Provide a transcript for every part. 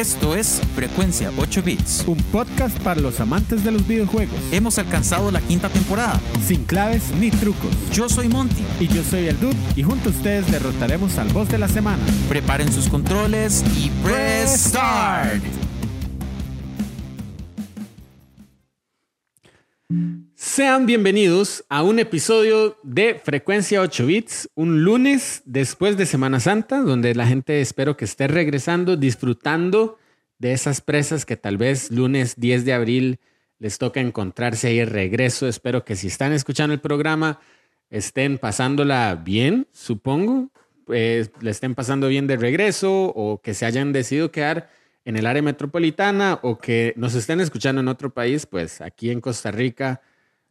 Esto es Frecuencia 8 Bits. Un podcast para los amantes de los videojuegos. Hemos alcanzado la quinta temporada. Sin claves ni trucos. Yo soy Monty. Y yo soy el Dude. Y junto a ustedes derrotaremos al boss de la semana. Preparen sus controles y press start. Sean bienvenidos a un episodio de Frecuencia 8 Bits, un lunes después de Semana Santa, donde la gente espero que esté regresando, disfrutando de esas presas que tal vez lunes 10 de abril les toca encontrarse ahí el regreso. Espero que si están escuchando el programa estén pasándola bien, supongo, pues, le estén pasando bien de regreso o que se hayan decidido quedar en el área metropolitana o que nos estén escuchando en otro país, pues aquí en Costa Rica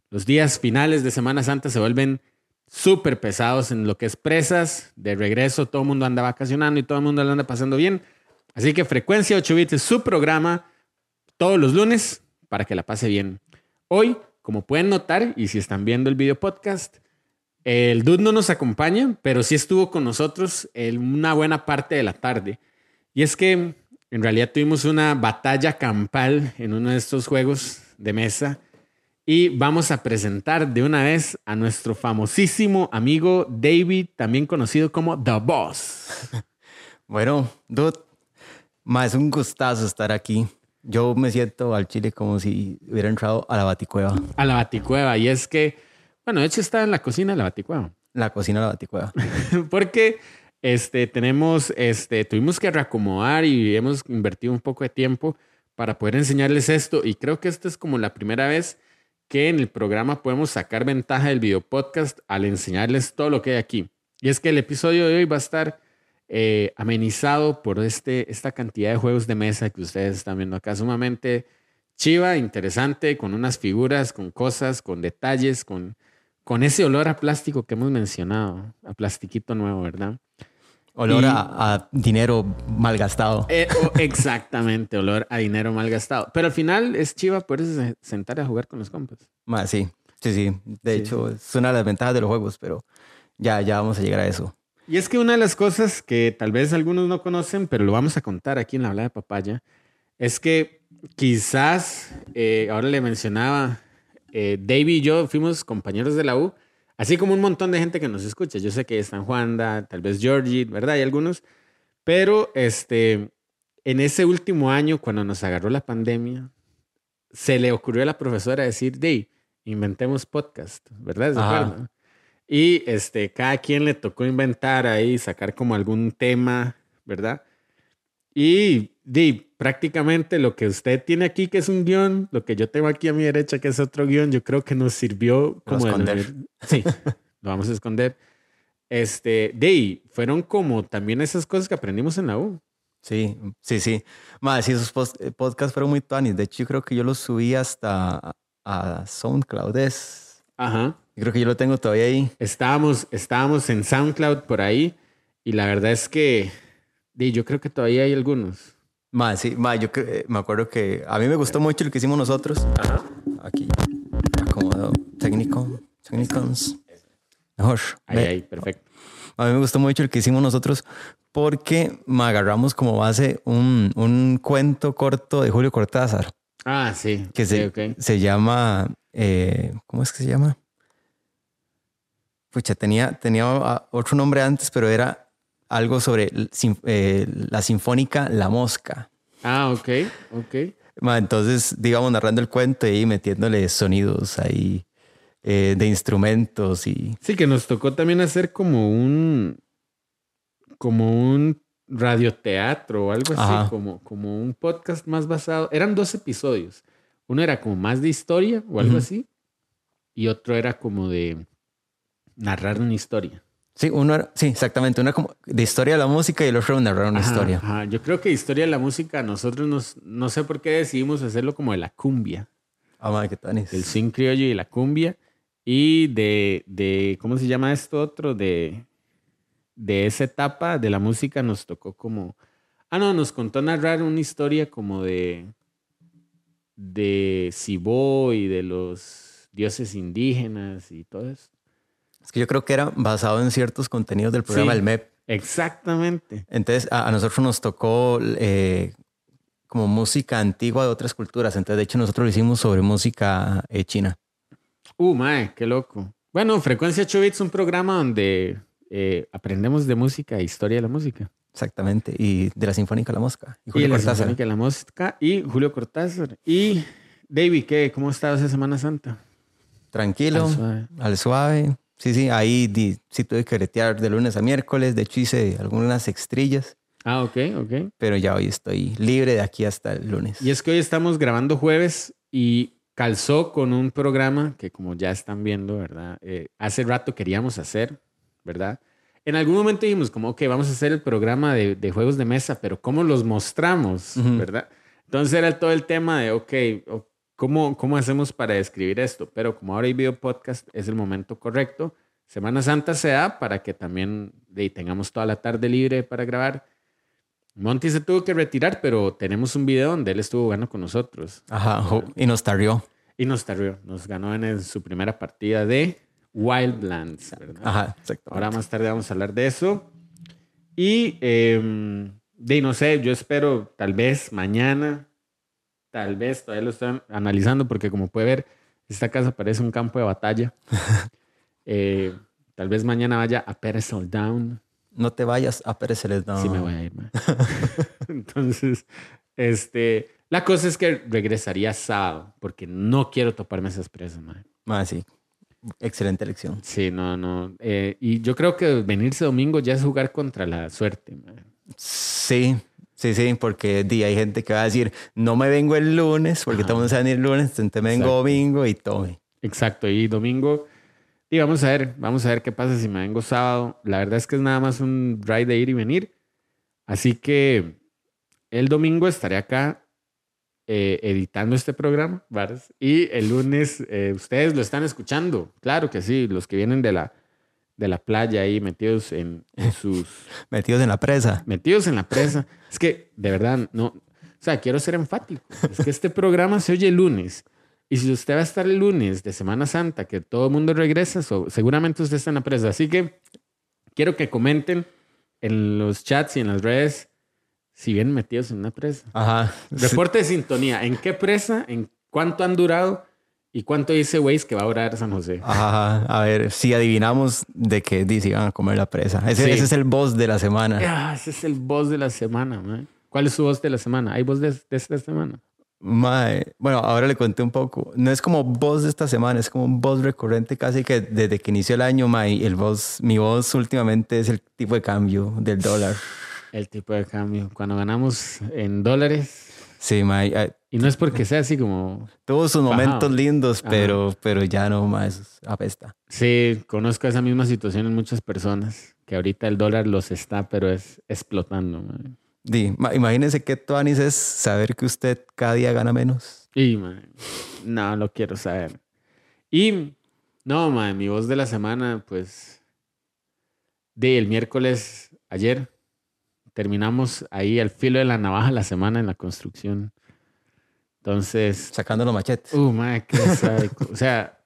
los días finales de Semana Santa se vuelven súper pesados en lo que es presas. De regreso, todo el mundo anda vacacionando y todo el mundo lo anda pasando bien. Así que Frecuencia 8 Bits es su programa todos los lunes para que la pase bien. Hoy, como pueden notar, y si están viendo el video podcast, el Dude no nos acompaña, pero sí estuvo con nosotros en una buena parte de la tarde. Y es que en realidad tuvimos una batalla campal en uno de estos juegos de mesa y vamos a presentar de una vez a nuestro famosísimo amigo David, también conocido como The Boss. Bueno, dude, más un gustazo estar aquí. Yo me siento al chile como si hubiera entrado a la baticueva. A la baticueva. Y es que, bueno, de hecho está en la cocina de la baticueva. La cocina de la baticueva. Porque este, tenemos, este, tuvimos que reacomodar y hemos invertido un poco de tiempo para poder enseñarles esto. Y creo que esta es como la primera vez que en el programa podemos sacar ventaja del video podcast al enseñarles todo lo que hay aquí. Y es que el episodio de hoy va a estar eh, amenizado por este, esta cantidad de juegos de mesa que ustedes están viendo acá, sumamente chiva, interesante, con unas figuras, con cosas, con detalles, con, con ese olor a plástico que hemos mencionado, a plastiquito nuevo, ¿verdad? Olor a, dinero mal gastado. Eh, exactamente, olor a dinero mal gastado. Pero al final es chiva poderse sentar a jugar con los compas. sí, sí, sí. De hecho, es una de las ventajas de los juegos, pero ya, ya vamos a llegar a eso. Y es que una de las cosas que tal vez algunos no conocen, pero lo vamos a contar aquí en la habla de papaya, es que quizás, eh, ahora le mencionaba, eh, David y yo fuimos compañeros de la U Así como un montón de gente que nos escucha. Yo sé que están Juanda, tal vez Georgie, ¿verdad? Hay algunos. Pero este, en ese último año, cuando nos agarró la pandemia, se le ocurrió a la profesora decir, Dey, inventemos podcast, ¿verdad? Y este, cada quien le tocó inventar ahí, sacar como algún tema, ¿verdad? Y di, prácticamente lo que usted tiene aquí, que es un guion, lo que yo tengo aquí a mi derecha, que es otro guion, yo creo que nos sirvió como... esconder. sí, lo vamos a esconder. Este, di, fueron como también esas cosas que aprendimos en la U. Sí, sí, sí. Más, sí, esos eh, podcasts fueron muy tuanis. De hecho, yo creo que yo los subí hasta a SoundCloud. Ajá. Yo creo que yo lo tengo todavía ahí. Estábamos, estábamos en SoundCloud por ahí y la verdad es que yo creo que todavía hay algunos. Más, sí, más, yo eh, me acuerdo que a mí me gustó mucho lo que hicimos nosotros. Ajá. Aquí, acomodado, técnico, técnicos. Mejor. Ahí, ahí, perfecto. A mí me gustó mucho el que hicimos nosotros porque me agarramos como base un, un cuento corto de Julio Cortázar. Ah, sí. Que se, se llama, eh, ¿cómo es que se llama? Pucha, tenía, tenía ah, otro nombre antes, pero era algo sobre eh, la sinfónica La Mosca. Ah, ok, ok. Entonces, digamos, narrando el cuento y metiéndole sonidos ahí eh, de instrumentos y... Sí, que nos tocó también hacer como un... como un radioteatro o algo así, como, como un podcast más basado. Eran dos episodios. Uno era como más de historia o algo así. Y otro era como de narrar una historia. Sí, uno era, sí, exactamente. Uno como de historia de la música y el otro narrar una historia. Ajá. Yo creo que historia de la música, nosotros nos, no sé por qué decidimos hacerlo como de la cumbia. Ah, madre, qué tanis. El sin criollo y la cumbia. Y de, de, ¿cómo se llama esto otro? De, de esa etapa de la música nos tocó como... Ah, no, nos contó narrar una historia como de... de Cibó y de los dioses indígenas y todo eso. Es que yo creo que era basado en ciertos contenidos del programa El MEP. Exactamente. Entonces, a, nosotros nos tocó eh, como música antigua de otras culturas. Entonces, de hecho, nosotros lo hicimos sobre música eh, china. Uh, mae, qué loco. Bueno, Frecuencia 8 Bits es un programa donde eh, aprendemos de música e historia de la música. Exactamente. Y de la Sinfónica La Mosca. Y Y Julio la Cortázar. Sinfónica de la Música y Julio Cortázar. Y David, ¿qué? ¿Cómo estás esa Semana Santa? Tranquilo, Al suave. al suave. Sí, sí, ahí di- sí tuve que bretear de lunes a miércoles. De hecho, hice algunas extrillas, Ah, ok, ok. pero ya hoy estoy libre de aquí hasta el lunes. Y es que hoy estamos grabando jueves y calzó con un programa que como ya están viendo, ¿verdad? Eh, hace rato queríamos hacer, ¿verdad? En algún momento dijimos como, ok, vamos a hacer el programa de, de juegos de mesa, pero ¿cómo los mostramos. ¿verdad? Entonces era todo el tema de, ok, ¿cómo, ¿cómo hacemos para describir esto? Pero como ahora hay video podcast, es el momento correcto. Semana Santa se da para que también tengamos toda la tarde libre para grabar. Monty se tuvo que retirar, pero tenemos un video donde él estuvo jugando con nosotros. Ajá, y nos tarrió. Y nos tarrió. Nos ganó en el- su primera partida de Wildlands, ¿verdad? Ajá, exacto. Ahora más tarde vamos a hablar de eso. Y em, de no sé, yo espero tal vez mañana, tal vez todavía lo estoy analizando porque como puede ver, esta casa parece un campo de batalla. Eh, tal vez mañana vaya a Pedestal Down. No te vayas a Pérez Celedón. Sí me voy a ir, man. Entonces, este, la cosa es que regresaría sábado porque no quiero toparme esas presas, man. Ah, sí. Excelente elección. Sí, no, no. Eh, y yo creo que venirse domingo ya es jugar contra la suerte, man. Sí, sí, sí, porque di, hay gente que va a decir, no me vengo el lunes, porque Ajá. va a venir el lunes, entonces me vengo Exacto. domingo y tome. Exacto, y domingo, y vamos a ver, vamos a ver qué pasa si me vengo sábado. La verdad es que es nada más un ride de ir y venir. Así que el domingo estaré acá eh, editando este programa. Y el lunes eh, ustedes lo están escuchando, claro que sí, los que vienen de la, de la playa ahí metidos en, en sus... Metidos en la presa. metidos en la presa. Es que, de verdad, no. O sea, quiero ser enfático. Es que este programa se oye el lunes. Y si usted va a estar el lunes de Semana Santa, que todo el mundo regresa, so- seguramente usted está en la presa. Así que quiero que comenten en los chats y en las redes si vienen metidos en una presa. Ajá. Reporte de sintonía. ¿En qué presa? ¿En cuánto han durado? ¿Y cuánto dice Waze que va a durar San José? Ajá, a ver si adivinamos de qué dice van a comer la presa. Ese, Sí. ese es el boss de la semana. Ah, ese es el boss de la semana, man. ¿Cuál es su voz de la semana? ¿Hay voz de, de esta semana? Mae, bueno, ahora le conté un poco. No es como voz de esta semana, es como un voz recurrente casi que desde que inició el año, mae, el voz, mi voz últimamente es el tipo de cambio del dólar. El tipo de cambio. Cuando ganamos en dólares. Sí, mae, eh, Y no es porque sea así como. tuvo sus momentos Bajado. lindos, Ajá. pero, pero ya no más apesta. Sí, conozco esa misma situación en muchas personas. Que ahorita el dólar los está, pero es explotando. man. Di, ma- imagínese qué tuanis es saber que usted cada día gana menos. Y, man, no lo quiero saber. Y, no, man, mi voz de la semana, pues. De el miércoles, ayer, terminamos ahí al filo de la navaja la semana en la construcción. Entonces, Sacando los machetes. Uh, madre, qué. O sea,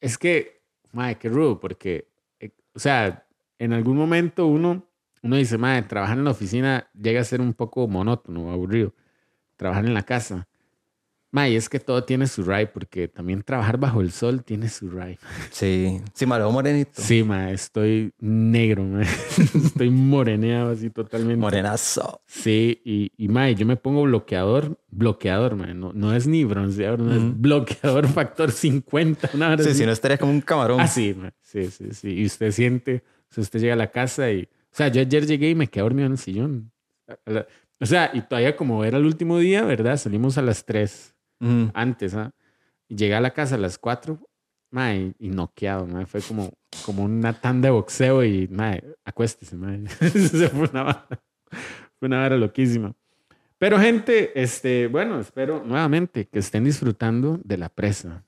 es que, madre, qué rudo, porque, eh, o sea, en algún momento uno, uno dice, madre, trabajar en la oficina llega a ser un poco monótono, aburrido. Trabajar en la casa. Madre, y es que todo tiene su ride, porque también trabajar bajo el sol tiene su ride. Sí, sí, malo morenito. Sí, madre, estoy negro. Estoy moreneado así totalmente. Morenazo. Sí, y, y mae, yo me pongo bloqueador, bloqueador, mae, no, no es ni bronceador, no es bloqueador factor 50, una Sí, si no estaría como un camarón. Ah, sí, sí, sí, sí. Y usted siente, si usted llega a la casa y, o sea, yo ayer llegué y me quedé dormido en el sillón. O sea, y todavía como era el último día, ¿verdad? Salimos a las 3 Antes, ¿ah? Llegué a la casa a las 4, mae, y noqueado, mae. Fue como, como una tanda de boxeo y, mae, acuéstese, mae. Fue una vara, fue una vara loquísima. Pero gente, este, bueno, espero nuevamente que estén disfrutando de la presa.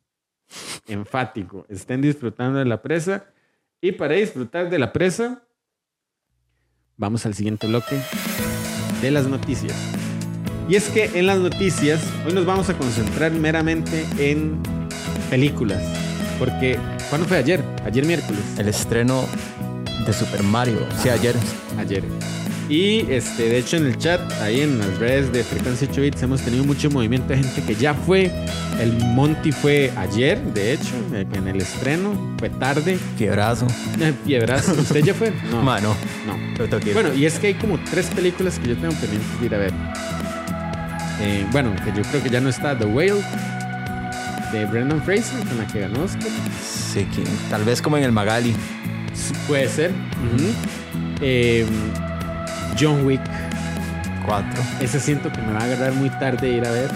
Enfático, estén disfrutando de la presa. Y para disfrutar de la presa, vamos al siguiente bloque de las noticias. Y es que en las noticias, hoy nos vamos a concentrar meramente en películas. Porque, ¿cuándo fue ayer? Ayer miércoles. El estreno de Super Mario. Sí, ayer. Ayer. Y este, de hecho en el chat, ahí en las redes de Frecuencia 8 Bits, hemos tenido mucho movimiento de gente que ya fue. El Monty fue ayer, de hecho, en el estreno. Fue tarde. Fiebrazo. Eh, Piedrazo. ¿Usted ya fue? No. Mano, No. Bueno, y es que hay como tres películas que yo tengo pendientes de ir a ver. Eh, bueno, que yo creo que ya no está The Whale de Brendan Fraser, con la que ganó Oscar. Sí, que tal vez como en el Magali. Puede ser. Eh, John Wick. 4. Ese siento que me va a agarrar muy tarde ir a ver.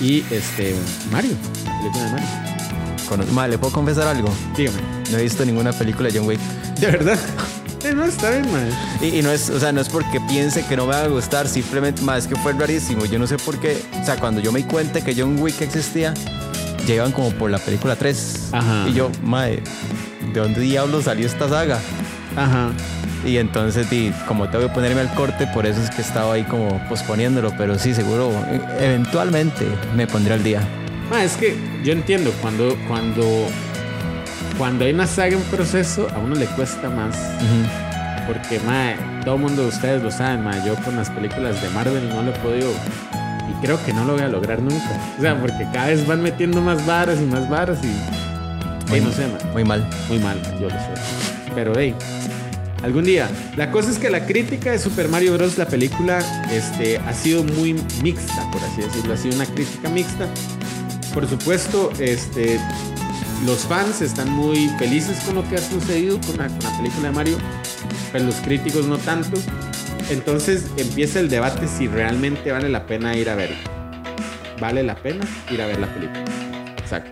Y este, Mario. La película de Mario. Con... Ma, ¿le puedo confesar algo? Dígame. No he visto ninguna película de John Wick. ¿De verdad? Eh, no, está bien, man. Y, y no es, o sea, no es porque piense que no me va a gustar, simplemente, más es que fue rarísimo. Yo no sé por qué, o sea, cuando yo me di cuenta que John Wick existía, ya iban como por la película 3. Ajá. Y yo, madre, ¿de dónde diablos salió esta saga? Ajá. Y entonces, di, como tengo que ponerme al corte, por eso es que estaba ahí como posponiéndolo, pero sí, seguro, eh, eventualmente me pondré al día. Ma, es que yo entiendo cuando, cuando, cuando hay una saga en proceso, a uno le cuesta más. Porque, todo el mundo de ustedes lo saben, yo con las películas de Marvel no lo he podido. Y creo que no lo voy a lograr nunca. O sea, porque cada vez van metiendo más varas y más varas y. Ey, no sé. Muy mal. Muy mal, yo lo sé. Pero, hey, algún día. La cosa es que la crítica de Super Mario Bros. la película este, ha sido muy mixta, por así decirlo. Ha sido una crítica mixta. Por supuesto, este, los fans están muy felices con lo que ha sucedido con la, película de Mario, pero los críticos no tanto. Entonces empieza el debate si realmente vale la pena ir a verla. ¿Vale la pena ir a ver la película? Exacto.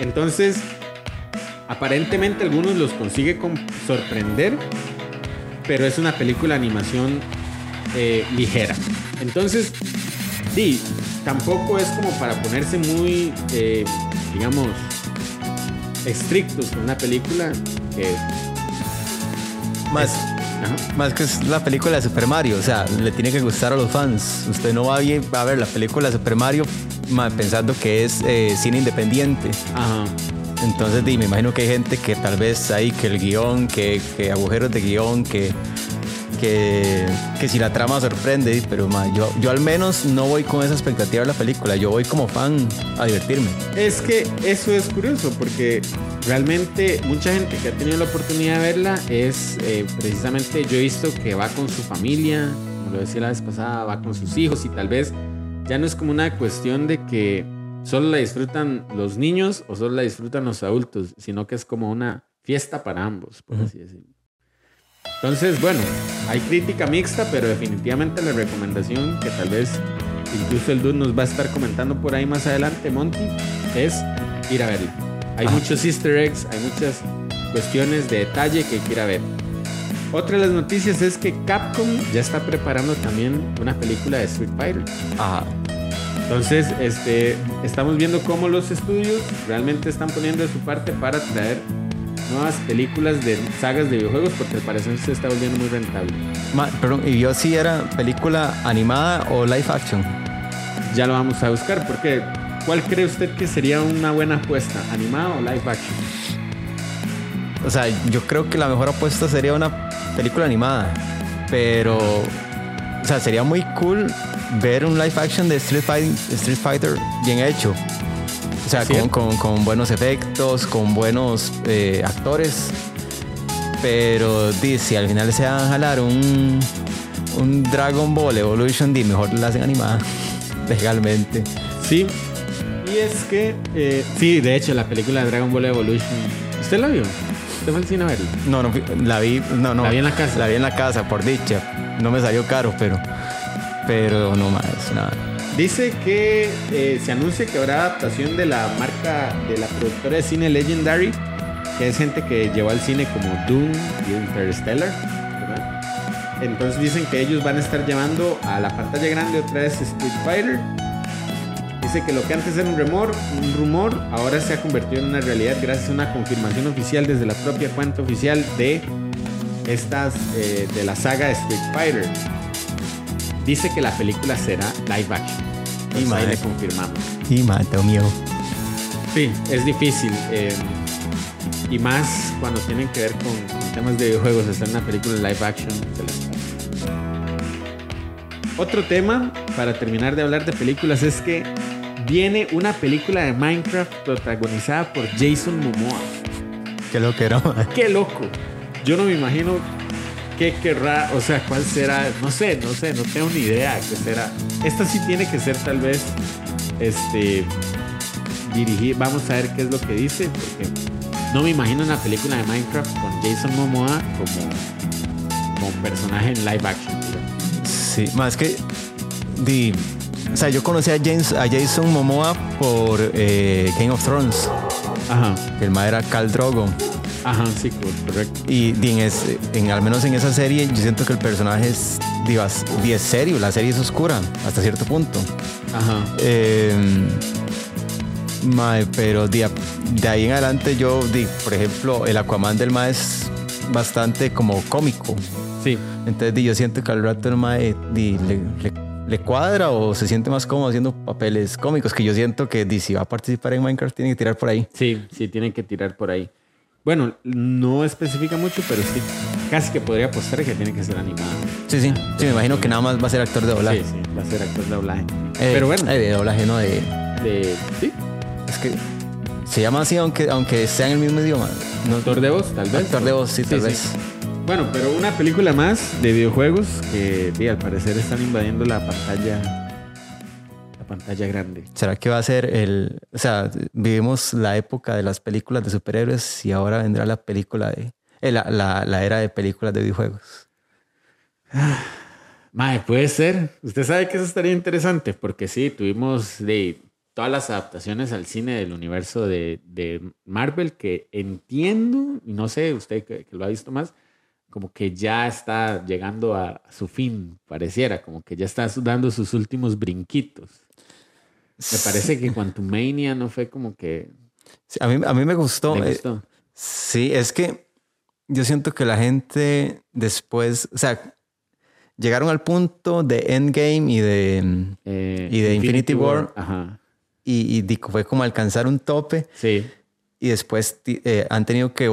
Entonces, aparentemente algunos los consigue con- sorprender, pero es una película de animación eh, ligera. Entonces, sí, tampoco es como para ponerse muy, eh, digamos, estrictos con una película que... Más, más que es la película de Super Mario, o sea, le tiene que gustar a los fans. Usted no va a, ver la película de Super Mario ma, pensando que es eh, cine independiente. Ajá. Entonces, me imagino que hay gente que tal vez hay que el guion, que, que agujeros de guion, que, que, que si la trama sorprende, pero ma, yo, yo al menos no voy con esa expectativa de la película. Yo voy como fan a divertirme. Es que eso es curioso porque realmente mucha gente que ha tenido la oportunidad de verla es eh, precisamente yo he visto que va con su familia, como lo decía la vez pasada, va con sus hijos y tal vez ya no es como una cuestión de que solo la disfrutan los niños o solo la disfrutan los adultos, sino que es como una fiesta para ambos, por así decirlo. Entonces, bueno, hay crítica mixta, pero definitivamente la recomendación que tal vez incluso el Dude nos va a estar comentando por ahí más adelante, Monty, es ir a verla. Hay Ajá. muchos easter eggs, hay muchas cuestiones de detalle que hay que ir a ver. Otra de las noticias es que Capcom ya está preparando también una película de Street Fighter. Ajá. Entonces, este, estamos viendo cómo los estudios realmente están poniendo de su parte para traer nuevas películas de sagas de videojuegos porque al parecer se está volviendo muy rentable. Ma, perdón, ¿y yo si era película animada o live action? Ya lo vamos a buscar porque ¿cuál cree usted que sería una buena apuesta? ¿Animada o live action? O sea, yo creo que la mejor apuesta sería una película animada. Pero, o sea, sería muy cool ver un live action de Street Fighter, Street Fighter bien hecho. O sea, con, con- con buenos efectos, con buenos eh, actores. Pero, si al final se van a jalar un, un Dragon Ball Evolution, di, mejor la hacen animada legalmente. Sí. Y es que, eh, sí, de hecho, la película de Dragon Ball Evolution. ¿Usted la vio? ¿Usted fue al cine a verla? No, no, la vi, no, no. La vi en la casa. La vi en la casa, por dicha. No me salió caro, pero, pero no más, nada. Dice que eh, se anuncia que habrá adaptación de la marca de la productora de cine Legendary, que es gente que llevó al cine como Doom y Interstellar. Entonces dicen que ellos van a estar llevando a la pantalla grande otra vez Street Fighter. Dice que lo que antes era un rumor, un rumor, ahora se ha convertido en una realidad gracias a una confirmación oficial desde la propia cuenta oficial de estas eh, de la saga Street Fighter. Dice que la película será live action. Y Entonces ahí le confirmamos. Y mata, miedo. Sí, es difícil. eh, y más cuando tienen que ver con, con temas de videojuegos, hacer una película live action. se les otro tema para terminar de hablar de películas es que viene una película de Minecraft protagonizada por Jason Momoa. Qué lo que era. Qué loco. Yo no me imagino qué querrá, o sea, cuál será, no sé, no sé, no tengo ni idea qué será. Esta sí tiene que ser tal vez, este, dirigir, vamos a ver qué es lo que dice, porque no me imagino una película de Minecraft con Jason Momoa como, como personaje en live action. digamos. Sí, más que. Di, o sea, yo conocí a, James, a Jason Momoa por eh, Game of Thrones. Ajá, que El ma era Khal Drogo. Ajá, sí, cor- correcto. Y di, en, es- en- al menos en esa serie, yo siento que el personaje es, di, bas- di, es serio. La serie es oscura hasta cierto punto. Ajá. Eh, mae, pero di, de ahí en adelante, yo, di, por ejemplo, el Aquaman del ma es bastante como cómico. Sí, Entonces di, yo siento que al rato el mae le, le- le cuadra o se siente más cómodo haciendo papeles cómicos que yo siento que si va a participar en Minecraft tiene que tirar por ahí. sí, sí, tienen que tirar por ahí. Bueno, no especifica mucho, pero sí, casi que podría apostar que tiene que ser animada. Sí, sí. Sí, me imagino que nada más va a ser actor de doblaje. Sí, sí, va a ser actor de doblaje. Eh, pero bueno, eh, de doblaje, no de... de, sí, Es que se llama así aunque, aunque sea en el mismo idioma. No, actor de voz, tal vez. Actor de voz, sí, tal sí. vez. Bueno, pero una película más de videojuegos que sí, al parecer están invadiendo la pantalla la pantalla grande. ¿Será que va a ser el... O sea, vivimos la época de las películas de superhéroes y ahora vendrá la película de... eh, la, la, la era de películas de videojuegos. Mae, puede ser. Usted sabe que eso estaría interesante porque sí, tuvimos de todas las adaptaciones al cine del universo de, de Marvel que entiendo, y no sé, usted que, que lo ha visto más, como que ya está llegando a, su fin, pareciera, como que ya está dando sus últimos brinquitos. Me parece que Quantumania no fue como que Sí, a, mí, a mí me gustó. eh, gustó. Sí, es que yo siento que la gente después, o sea, llegaron al punto de Endgame y de Eh, y de Infinity War. Ajá. y, fue como alcanzar un tope Sí, y después eh, han tenido que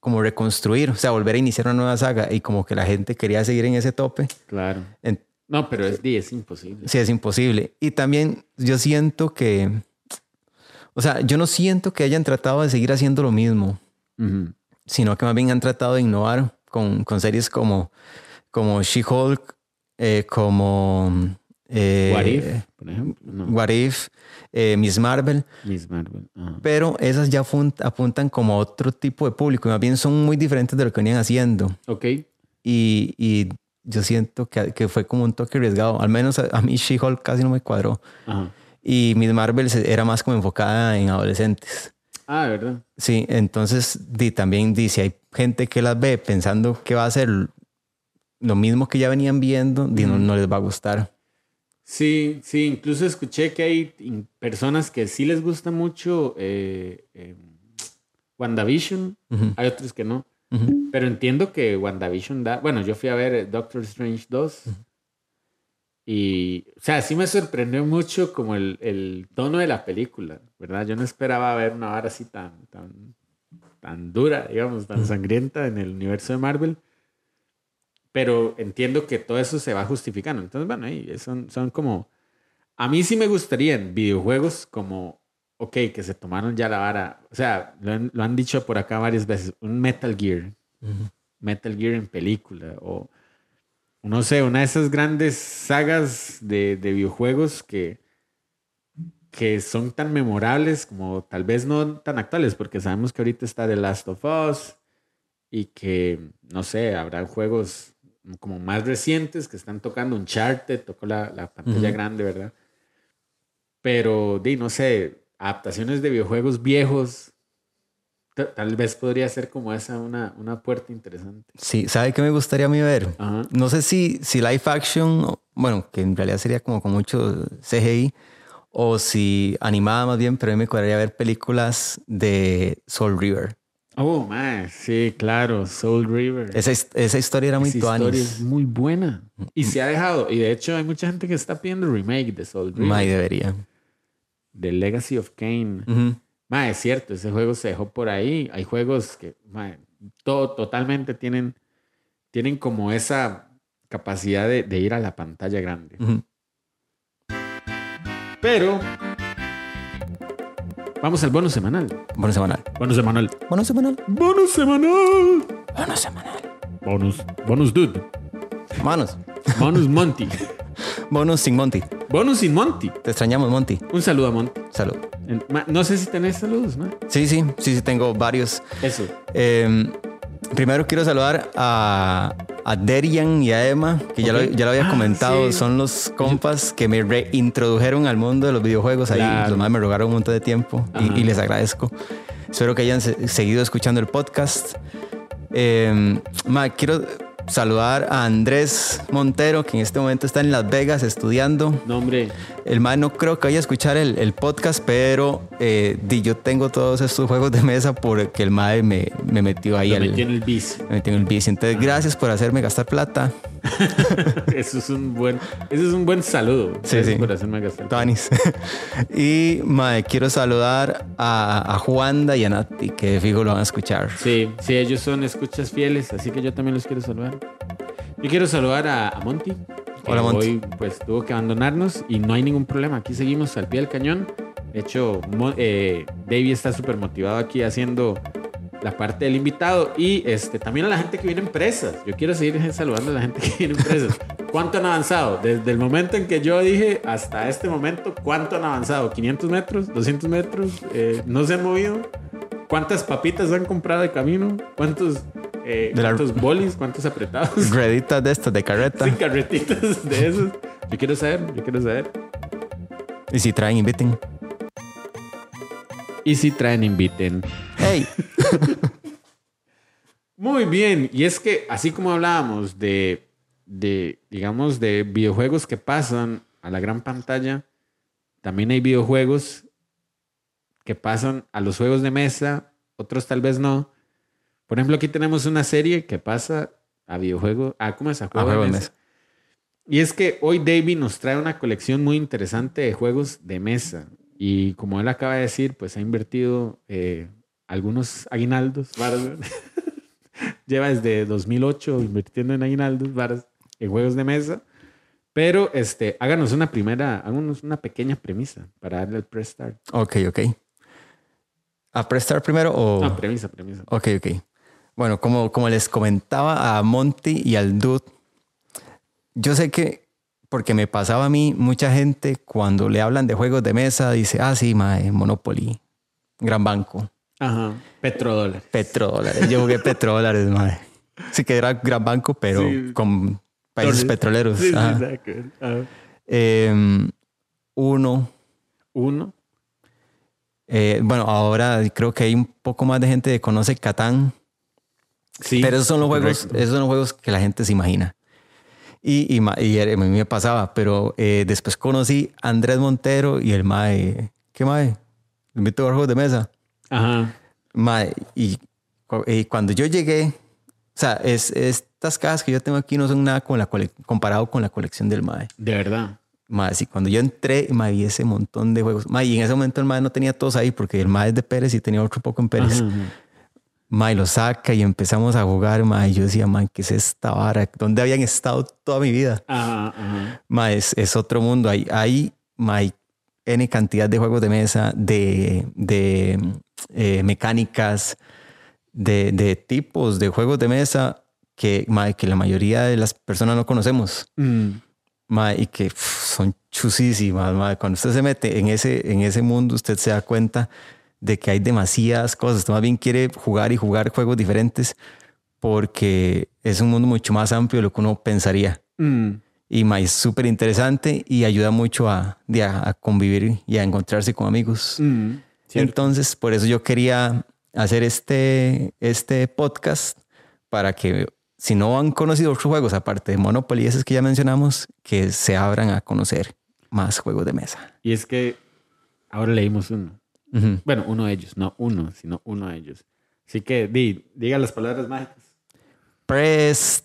como reconstruir, o sea, volver a iniciar una nueva saga y como que la gente quería seguir en ese tope. claro. En- No, pero es, es imposible. sí, es imposible. Y también yo siento que, o sea, yo no siento que hayan tratado de seguir haciendo lo mismo. Sino que más bien han tratado de innovar con, con series como, como She-Hulk, eh, como eh, What If, por ejemplo. No. What If, eh, Miss Marvel, Miss Marvel. ajá. pero esas ya apuntan como a otro tipo de público y más bien son muy diferentes de lo que venían haciendo. Ok. Y, y yo siento que, que fue como un toque arriesgado, al menos a, a mí She-Hulk casi no me cuadró. Ajá. Y Miss Marvel era más como enfocada en adolescentes. Ah, verdad. Sí, entonces di, también dice, hay gente que las ve pensando que va a ser lo mismo que ya venían viendo, di, no, no les va a gustar. Sí, sí, incluso escuché que hay personas que sí les gusta mucho eh, eh, WandaVision, hay otros que no, pero entiendo que WandaVision da, bueno, yo fui a ver eh, Doctor Strange 2 y, o sea, sí me sorprendió mucho como el, el tono de la película, ¿verdad? Yo no esperaba ver una vara así tan, tan, tan dura, digamos, tan sangrienta en el universo de Marvel. Pero entiendo que todo eso se va justificando. Entonces, bueno, ahí son, son como... A mí sí me gustaría en videojuegos como, ok, que se tomaron ya la vara. O sea, lo han, lo han dicho por acá varias veces, un Metal Gear. Metal Gear en película. O, no sé, una de esas grandes sagas de, de videojuegos que, que son tan memorables como tal vez no tan actuales, porque sabemos que ahorita está The Last of Us y que, no sé, habrá juegos como más recientes que están tocando Uncharted, tocó la, la pantalla grande, ¿verdad? Pero, di, no sé, adaptaciones de videojuegos viejos, ta- tal vez podría ser como esa una, una puerta interesante. Sí, ¿sabe qué me gustaría a mí ver? Ajá. No sé si, si live action, bueno, que en realidad sería como con mucho CGI, o si animada más bien, pero a mí me cuadraría ver películas de Soul River. Oh, man, sí, claro, Soul River. Esa, esa historia era muy Esa historia es muy buena. Y se ha dejado. Y de hecho, hay mucha gente que está pidiendo remake de Soul River. May debería. The Legacy of Kane. Ujú. Ma, es cierto, ese juego se dejó por ahí. Hay juegos que ma, todo, totalmente tienen, tienen como esa capacidad de, de ir a la pantalla grande. Pero vamos al bono semanal. Bonus semanal. Bono semanal. Bonus semanal. Bonus semanal. Bonus semanal. Bonus. Bonus dude. Manos. Bonus Monty. Bonus sin Monty. Bonus sin Monty. Te extrañamos, Monty. Un saludo a Monty. Salud. Ma- No sé si tenés saludos, ma. Sí, sí, sí, sí, tengo varios. Eso. Eh, primero quiero saludar a, a Derian y a Emma, que ya, lo, Ok. ya lo había Ah, comentado. sí. Son los compas que me reintrodujeron al mundo de los videojuegos. Ahí Claro. los más me rogaron un montón de tiempo y- les agradezco. Espero que hayan se- seguido escuchando el podcast. Eh, ma, quiero saludar a Andrés Montero, que en este momento está en Las Vegas estudiando. No, hombre. El mae no creo que vaya a escuchar el, el podcast, pero eh, di, yo tengo todos estos juegos de mesa porque el mae me, me metió ahí Lo al, metió en el bici. me metió en el bici. Entonces, gracias por hacerme gastar plata, Eso es un buen, eso es un buen saludo. Sí, Gracias sí. por hacerme gastar. Tanis. y mae, quiero saludar a, a Juanda y a Nati, que fijo lo van a escuchar. Sí, sí, ellos son escuchas fieles, así que yo también los quiero saludar. Yo quiero saludar a, a Monty. que Hola, Monty. Hoy pues tuvo que abandonarnos y no hay ningún problema. Aquí seguimos al pie del cañón. De hecho, eh, Davey está súper motivado aquí haciendo la parte del invitado y este, también a la gente que viene en presas. Yo quiero seguir saludando a la gente que viene en presas. ¿Cuánto han avanzado? Desde el momento en que yo dije hasta este momento, ¿cuánto han avanzado? ¿500 metros? ¿200 metros? Eh, ¿No se han movido? ¿Cuántas papitas han comprado de camino? ¿Cuántos, eh, la- cuántos bolis? ¿Cuántos apretados? Reditas de estas de carreta. Sí, carretitas de esos. Yo quiero saber, yo quiero saber. Y si traen, inviten. Y si traen, inviten. Hey, Muy bien, y es que así como hablábamos de, de, digamos, de videojuegos que pasan a la gran pantalla, también hay videojuegos que pasan a los juegos de mesa, otros tal vez no. Por ejemplo, aquí tenemos una serie que pasa a videojuego, a ¿cómo es? A juego, de de mesa. Y es que hoy David nos trae una colección muy interesante de juegos de mesa. Y como él acaba de decir, pues ha invertido eh, algunos aguinaldos. varas. Lleva desde 2008 invirtiendo en aguinaldos, varas, en juegos de mesa. Pero este, háganos una primera, háganos una pequeña premisa para darle el press start. ok, ok. ¿A prestar primero o...? No, premisa, premisa. Ok, ok. Bueno, como, como les comentaba a Monty y al Dude, yo sé que, porque me pasaba a mí, mucha gente cuando le hablan de juegos de mesa dice, ah, sí, mae, Monopoly, gran banco, Ajá. Petrodólares. petrodólares. Yo jugué petrodólares, mae. Sí que era gran banco, pero Sí. con países Torres. petroleros. Sí, Ajá. Ajá. Em, uno, Uno. eh, bueno, ahora creo que hay un poco más de gente que conoce Catán. Sí. Pero esos son los juegos, esos son los juegos que la gente se imagina. Y, y, a mí me pasaba, pero eh, después conocí a Andrés Montero y el Mae, ¿qué Mae? Invito a juegos de mesa. Ajá. Mae, y, cu- y cuando yo llegué, o sea, es, estas cajas que yo tengo aquí no son nada con la cole- comparado con la colección del Mae. De verdad. Mae, sí, cuando yo entré, Mae, vi ese montón de juegos. Mae, y en ese momento el Mae no tenía todos ahí porque el Mae es de Pérez y tenía otro poco en Pérez. Ajá, ajá. Mae lo saca y empezamos a jugar, mae. Yo decía, mae, ¿qué es esta vara? ¿Dónde habían estado toda mi vida? Ajá, ajá. Mae, es, es otro mundo. Hay, hay, mae, N cantidad de juegos de mesa, de, de eh, mecánicas, de, de tipos de juegos de mesa que, que la mayoría de las personas no conocemos. Mm. Mae, y que pf, son chusísimas. mae. Cuando usted se mete en ese, en ese mundo, usted se da cuenta de que hay demasiadas cosas. Usted más bien quiere jugar y jugar juegos diferentes porque es un mundo mucho más amplio de lo que uno pensaría. Mm. Y mae, es súper interesante y ayuda mucho a, a, convivir y a encontrarse con amigos. Mm. Entonces, por eso yo quería hacer este, este podcast para que si no han conocido otros juegos, aparte de Monopoly esos que ya mencionamos, que se abran a conocer más juegos de mesa. Y es que ahora leímos uno. Ujú. Bueno, uno de ellos, no uno, sino uno de ellos. Así que di, diga las palabras mágicas. Press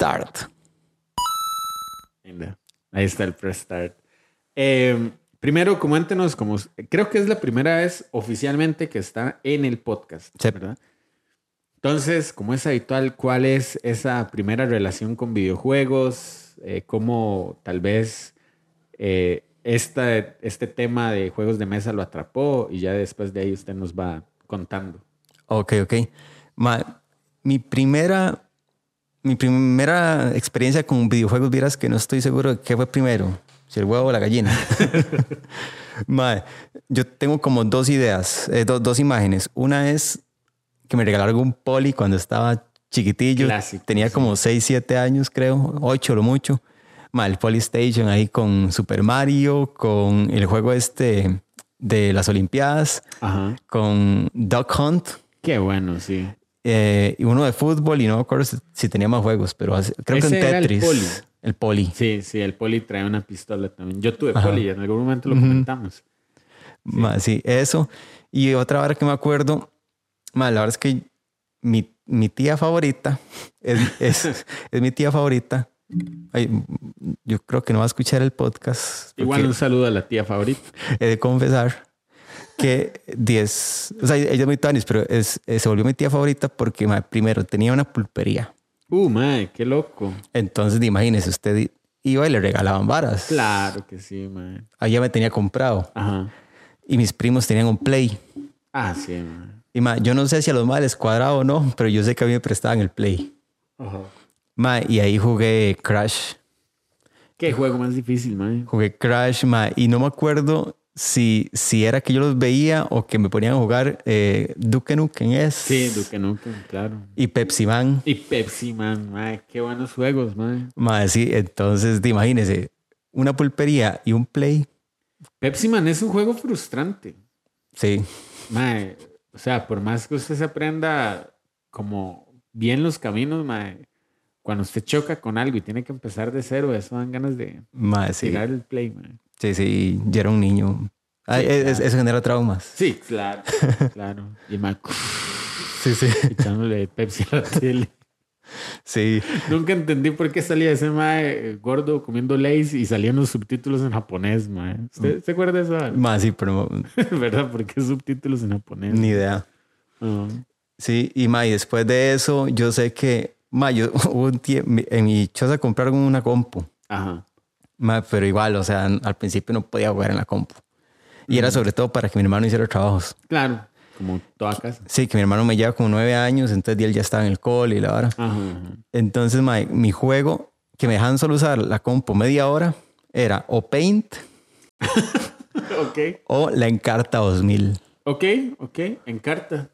Ahí está el press start. Eh, primero, coméntenos, como creo que es la primera vez oficialmente que está en el podcast, Sí. ¿verdad? Entonces, como es habitual, ¿cuál es esa primera relación con videojuegos? juegos, eh, cómo tal vez eh, esta, este tema de juegos de mesa lo atrapó y ya después de ahí usted nos va contando. Ok, ok. Ma, mi primera mi primera experiencia con videojuegos, vieras que no estoy seguro de qué fue primero, si el huevo o la gallina. Ma, yo tengo como dos ideas, eh, do- dos imágenes. Una es que me regalaron un poli cuando estaba chiquitillo. Clásico, Tenía sí. como 6, 7 años, creo, 8 lo mucho. Ma, el Polystation ahí con Super Mario, con el juego este de las Olimpiadas, Ajá. con Duck Hunt. Qué bueno, sí. Eh, y uno de fútbol y no me acuerdo si, si tenía más juegos, pero creo que en era el Tetris. poli. El poli. Sí, sí, el poli trae una pistola también. Yo tuve Ajá. poli, en algún momento lo comentamos. Ma, sí, eso. Y otra hora que me acuerdo, ma, la verdad es que mi, mi tía favorita es, es, es mi tía favorita. Ay, yo creo que no va a escuchar el podcast. Igual un saludo a la tía favorita. he de confesar que 10, o sea, ella es muy tanis, pero es, eh, se volvió mi tía favorita porque ma, primero tenía una pulpería. Uh, mae, qué loco. Entonces, imagínese, usted iba y le regalaban varas. Claro que sí, mae. Ahí ya me tenía comprado. Ajá. Y mis primos tenían un play. Ah, sí, mae. Y ma, yo no sé si a los males cuadrado o no, pero yo sé que a mí me prestaban el play. Ajá. Ma, y ahí jugué Crash. Qué juego más difícil, mae. Jugué Crash, ma, y no me acuerdo si, si era que yo los veía o que me ponían a jugar eh, Duke Nukem es. Sí, Duke Nukem, claro. Y Pepsi Man. Y Pepsi Man, mae. Qué buenos juegos, mae. Ma, sí, entonces imagínese, una pulpería y un play. Pepsi Man es un juego frustrante. Sí, Mae, o sea, por más que usted se aprenda como bien los caminos, mae, cuando usted choca con algo y tiene que empezar de cero, eso dan ganas de ma, sí. tirar el play, mae. Sí, sí, yo era un niño. Ay, es- claro. Eso genera traumas. Sí, claro, claro. Y mae, Sí, sí. echándole Pepsi a la tele. Sí, Nunca entendí por qué salía ese mae gordo comiendo Lays y salían los subtítulos en japonés, mae. ¿Usted se acuerda de eso? ma, sí, pero ¿Verdad? ¿Por qué subtítulos en japonés? ni idea. Ah. Sí, y ma, y después de eso, yo sé que, ma, yo hubo un tiempo, en mi choza compraron una compu, Ajá. Pero igual, o sea, al principio no podía jugar en la compu. Y era sobre todo para que mi hermano hiciera trabajos. Claro, como toda casa. Sí, que mi hermano me lleva como nueve años, entonces él ya estaba en el cole y la hora. Ajá, ajá. Entonces, mi juego, que me dejaban solo usar la compu media hora, era o Paint Ok. o la Encarta 2000. Ok, ok, en carta. No,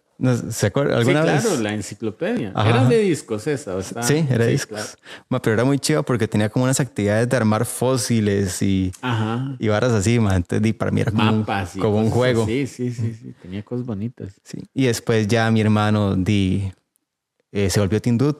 ¿Se acuerda? Sí, ¿Alguna claro, vez? la enciclopedia. Ajá. Era de discos esa. Sí, era discos. claro. Pero era muy chiva porque tenía como unas actividades de armar fósiles y, Ajá. y varas así, ma. Entonces, para mí era como, un- Mapas y como un juego. así. Sí, sí, sí, Tenía cosas bonitas. Sí. Y después ya mi hermano di, eh, se volvió Tindut.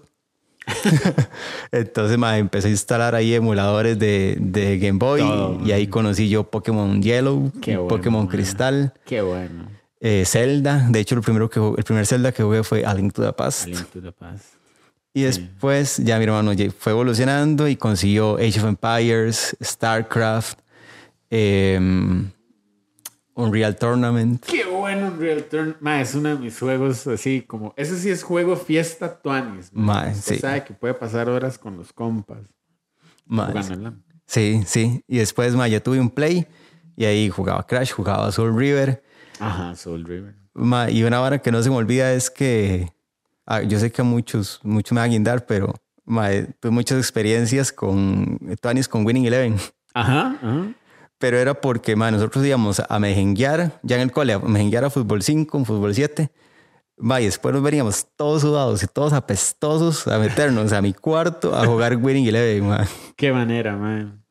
Entonces ma, empecé a instalar ahí emuladores de, de Game Boy Todo, y, ahí conocí yo Pokémon Yellow, Qué bueno, Pokémon man. Cristal, Qué bueno. Eh, Zelda. De hecho, lo primero que jugué- el primer Zelda que jugué fue A Link to the Past. A Link to the Past. Y después ya mi hermano fue evolucionando y consiguió Age of Empires, StarCraft, em, Unreal Tournament. Qué bueno Unreal Turn. Ma, es uno de mis juegos así como... Ese sí es juego fiesta tuanis. Ma, Usted sí. sabe que puede pasar horas con los compas. Sí, sí. Y después ma, ya tuve un Play y ahí jugaba Crash, jugaba Soul River. Ajá, Soul River. Ma, y una vara que no se me olvida es que ah, yo sé que a muchos, muchos me van a guindar, pero ma, eh, tuve muchas experiencias con Tuanis con Winning Eleven. Ajá, ajá. Pero era porque ma, nosotros íbamos a mejenguear, ya en el cole, a mejenguear a fútbol 5, fútbol 7. Ma, y después nos veníamos todos sudados y todos apestosos a meternos a mi cuarto a jugar Winning Eleven. ma. Qué manera, man.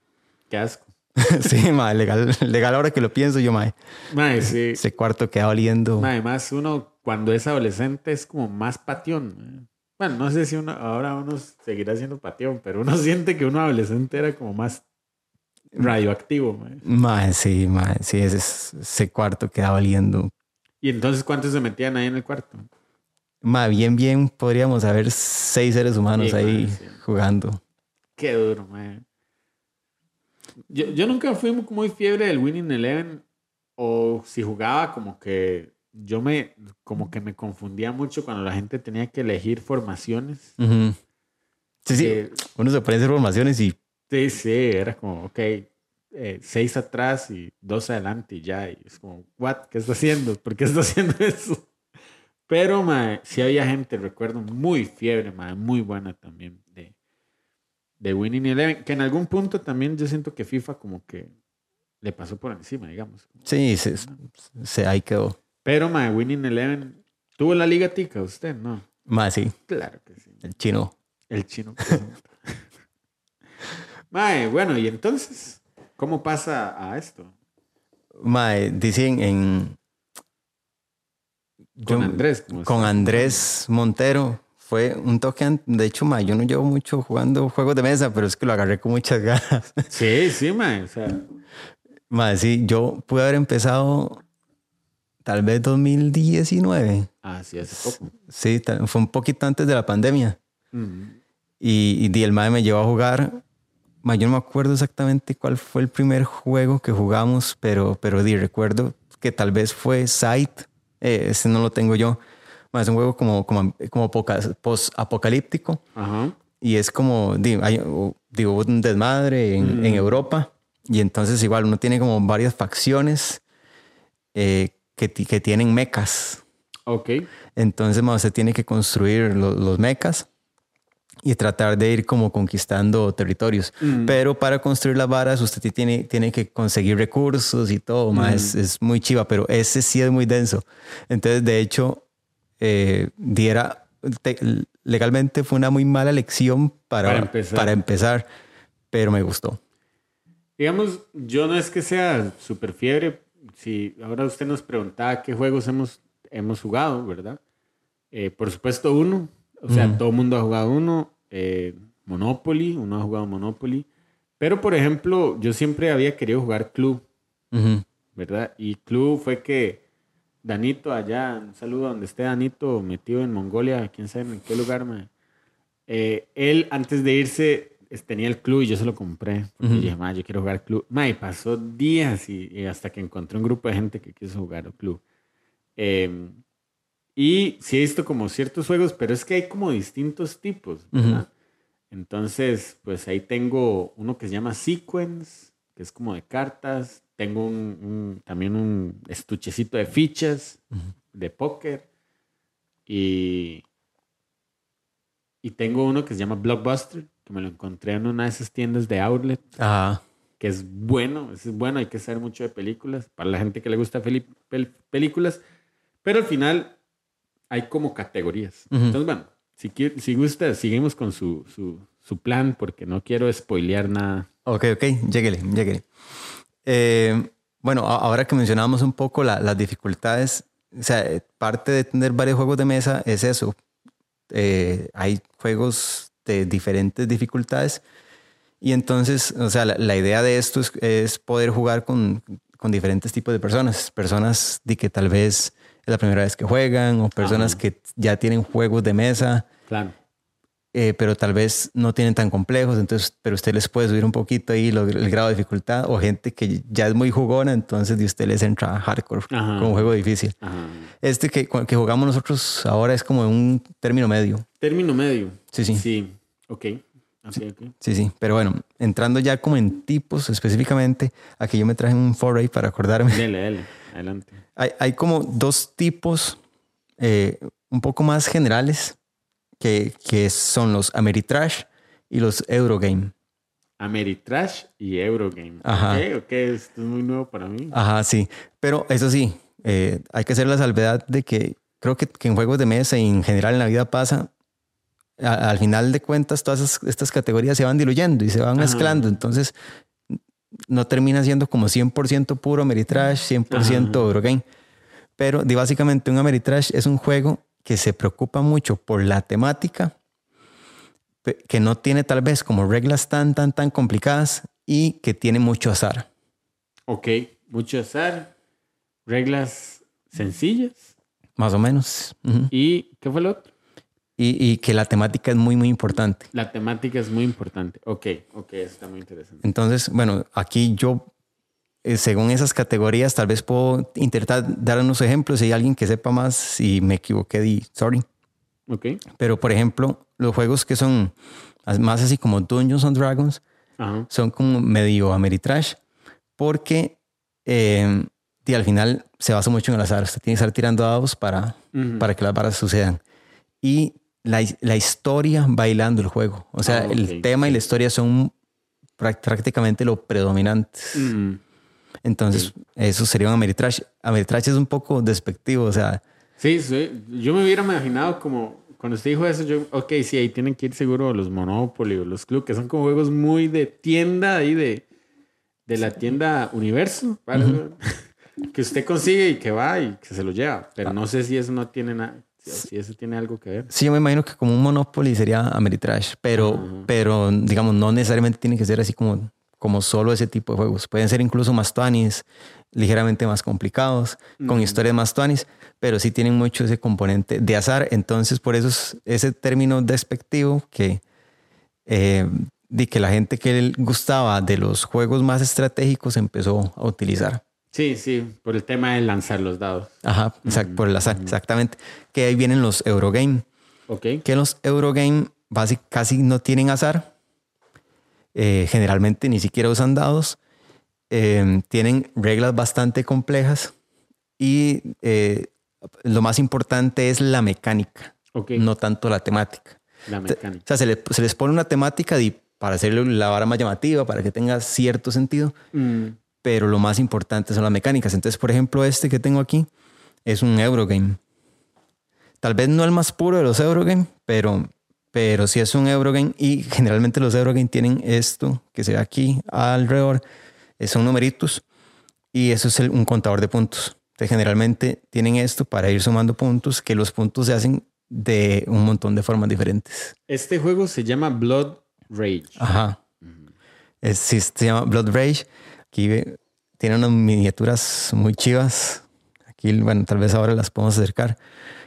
Qué asco. sí, ma, legal, legal ahora que lo pienso yo, ma. Mae, sí. Ese cuarto queda oliendo. Mae, Además, uno cuando es adolescente es como más patión. mae. Bueno, no sé si uno, ahora uno seguirá siendo patión, pero uno siente que uno adolescente era como más radioactivo. mae. Ma, sí, ma, sí, ese, ese cuarto queda oliendo. Y entonces, ¿cuántos se metían ahí en el cuarto? Ma, bien, bien, podríamos haber seis seres humanos Sí, ahí sí. jugando. Qué duro, mae. Yo, yo nunca fui muy, fiebre del Winning Eleven. O si jugaba, como que yo me, como que me confundía mucho cuando la gente tenía que elegir formaciones. Sí, sí. Que- Uno se hacer formaciones y Sí, sí, era como, ok, eh, seis atrás y dos adelante y ya. Y es como, what, ¿qué está haciendo? ¿Por qué está haciendo eso? Pero, mae, sí había gente, recuerdo, muy fiebre, mae, muy buena también de, Winning Eleven, que en algún punto también yo siento que FIFA como que le pasó por encima, digamos. Sí, se, se- ahí quedó. Pero, mae, Winning Eleven, ¿tuvo la liga tica usted? No. Más sí, Claro que sí. el chino. El chino. mae, bueno, y entonces, ¿cómo pasa a esto? Mae, dicen en... Con yo- Andrés. Con. Andrés Montero. Fue un toque, de hecho, mae, yo no llevo mucho jugando juegos de mesa, pero es que lo agarré con muchas ganas. Sí, sí, mae. O sea, sí, yo pude haber empezado tal vez 2019. así hace poco. Sí, fue un poquito antes de la pandemia. Y, y el mae me llevó a jugar. Mae, yo no me acuerdo exactamente cuál fue el primer juego que jugamos, pero, pero di, recuerdo que tal vez fue Sight. Eh, ese no lo tengo yo. Es un juego como, como, como poca- post-apocalíptico. Y es como, hay, digo, un desmadre en, en Europa. Y entonces igual uno tiene como varias facciones eh, que, que tienen mecas. Ok. Entonces mae, usted tiene que construir lo- los mecas y tratar de ir como conquistando territorios. Pero para construir las varas usted ti- tiene, tiene que conseguir recursos y todo. mae, es, es muy chiva, pero ese sí es muy denso. Entonces, de hecho, eh, diera... te- legalmente fue una muy mala elección para, Para empezar. para empezar, pero me gustó. Digamos, yo no es que sea súper fiebre. Si ahora usted nos preguntaba qué juegos hemos, hemos jugado, ¿verdad? Eh, por supuesto, uno. O sea, todo el mundo ha jugado uno. Eh, Monopoly, uno ha jugado Monopoly. Pero, por ejemplo, yo siempre había querido jugar Club. ¿verdad? Y Club fue que Danito allá, un saludo donde esté Danito, metido en Mongolia, quién sabe en qué lugar, mae. Eh, él antes de irse tenía el club y yo se lo compré. Porque dije, "Ma, yo quiero jugar club. Ma, y pasó días y, y hasta que encontré un grupo de gente que quiso jugar el club. Eh, y sí he visto como ciertos juegos, pero es que hay como distintos tipos, ¿verdad? Entonces, pues ahí tengo uno que se llama Sequence, que es como de cartas. Tengo un, un- también un estuchecito de fichas de póker. Y, y tengo uno que se llama Blockbuster, que me lo encontré en una de esas tiendas de outlet, Ajá. que es bueno, es bueno, hay que saber mucho de películas, para la gente que le gusta pel- películas, pero al final hay como categorías. Ujú. Entonces, bueno, si, quiere- si gusta, seguimos con su, su, su plan, porque no quiero spoilear nada. Ok, ok, lléguele, lléguele. Eh, bueno, ahora que mencionábamos un poco la- las dificultades, o sea, eh, parte de tener varios juegos de mesa es eso. Eh, hay juegos de diferentes dificultades y entonces, o sea, la, la idea de esto es, es poder jugar con, con diferentes tipos de personas. Personas de que tal vez es la primera vez que juegan o personas Ajá. que ya tienen juegos de mesa Claro. Eh, pero tal vez no tienen tan complejos, entonces, pero usted les puede subir un poquito ahí lo- el grado de dificultad, o gente que ya es muy jugona, entonces de usted les entra hardcore Ajá. con un juego difícil. Ajá. Este que, que jugamos nosotros ahora es como un término medio. Término medio. Sí, sí. Sí, ok. Ok, ok. Sí, sí, pero bueno, entrando ya como en tipos específicamente, aquí yo me traje un foray para acordarme. Dele, dele. Adelante. Hay, hay como dos tipos eh, un poco más generales que, que son los Ameritrash y los Eurogame. Ameritrash y Eurogame. Ajá. Ok, ok, esto es muy nuevo para mí. Ajá, sí. Pero eso sí, eh, hay que hacer la salvedad de que creo que, que en juegos de mesa y en general en la vida pasa, a- al final de cuentas todas esas- estas categorías se van diluyendo y se van Ajá. mezclando. Entonces no termina siendo como 100% puro Ameritrash, 100% Ajá. Eurogame. Pero básicamente un Ameritrash es un juego que se preocupa mucho por la temática, que no tiene tal vez como reglas tan, tan, tan complicadas y que tiene mucho azar. Ok, mucho azar, reglas sencillas. Más o menos. ¿Y qué fue lo otro? y, y que la temática es muy, muy importante. La temática es muy importante. Ok, ok, eso está muy interesante. Entonces, bueno, aquí yo, eh, según esas categorías, tal vez puedo intentar dar unos ejemplos. Si hay alguien que sepa más, si me equivoqué, di sorry. Ok, Pero, por ejemplo, los juegos que son más así como Dungeons and Dragons, Ajá. son como medio Ameritrash porque eh, y al final se basa mucho en el azar. Usted tiene que estar tirando dados para, Ujú. para que las varas sucedan. Y la, la historia bailando el juego. O sea, Ah, ok, el tema y la historia son prá- prácticamente lo predominante. Mm. Entonces, eso sería un Ameritrash. Ameritrash es un poco despectivo, o sea, Sí, sí, yo me hubiera imaginado como cuando usted dijo eso, yo, ok, sí, ahí tienen que ir seguro los Monopoly o los Club, que son como juegos muy de tienda ahí de, de la tienda Universo, ¿vale? que usted consigue y que va y que se lo lleva, pero no sé si eso no tiene nada, si, eso tiene algo que ver. sí, yo me imagino que como un Monopoly sería Ameritrash, pero, Ajá. pero digamos, no necesariamente tiene que ser así como, como solo ese tipo de juegos. Pueden ser incluso más tuanis, ligeramente más complicados, con Ujú. historias más tuanis, pero sí tienen mucho ese componente de azar. Entonces, por eso es ese término despectivo que, eh, de que la gente que le gustaba de los juegos más estratégicos empezó a utilizar. Sí, sí, por el tema de lanzar los dados. Ajá, exact- por el azar, exactamente. Que ahí vienen los Eurogame, Ok. que los Eurogame casi no tienen azar. Eh, generalmente ni siquiera usan dados. Eh, tienen reglas bastante complejas y eh, lo más importante es la mecánica, Ok. no tanto la temática. La O mecánica. sea, se, le- se les pone una temática de- para hacerle la vara más llamativa, para que tenga cierto sentido, Mm. pero lo más importante son las mecánicas. Entonces, por ejemplo, este que tengo aquí es un Eurogame. Tal vez no el más puro de los Eurogame, pero, pero sí es un Eurogame y generalmente los Eurogame tienen esto que se ve aquí alrededor, son numeritos y eso es el- un contador de puntos. Entonces, generalmente tienen esto para ir sumando puntos, que los puntos se hacen de un montón de formas diferentes. Este juego se llama Blood Rage. Ajá. Es, sí, se llama Blood Rage. Aquí ve- tiene unas miniaturas muy chivas. Aquí, bueno, tal vez ahora las podemos acercar.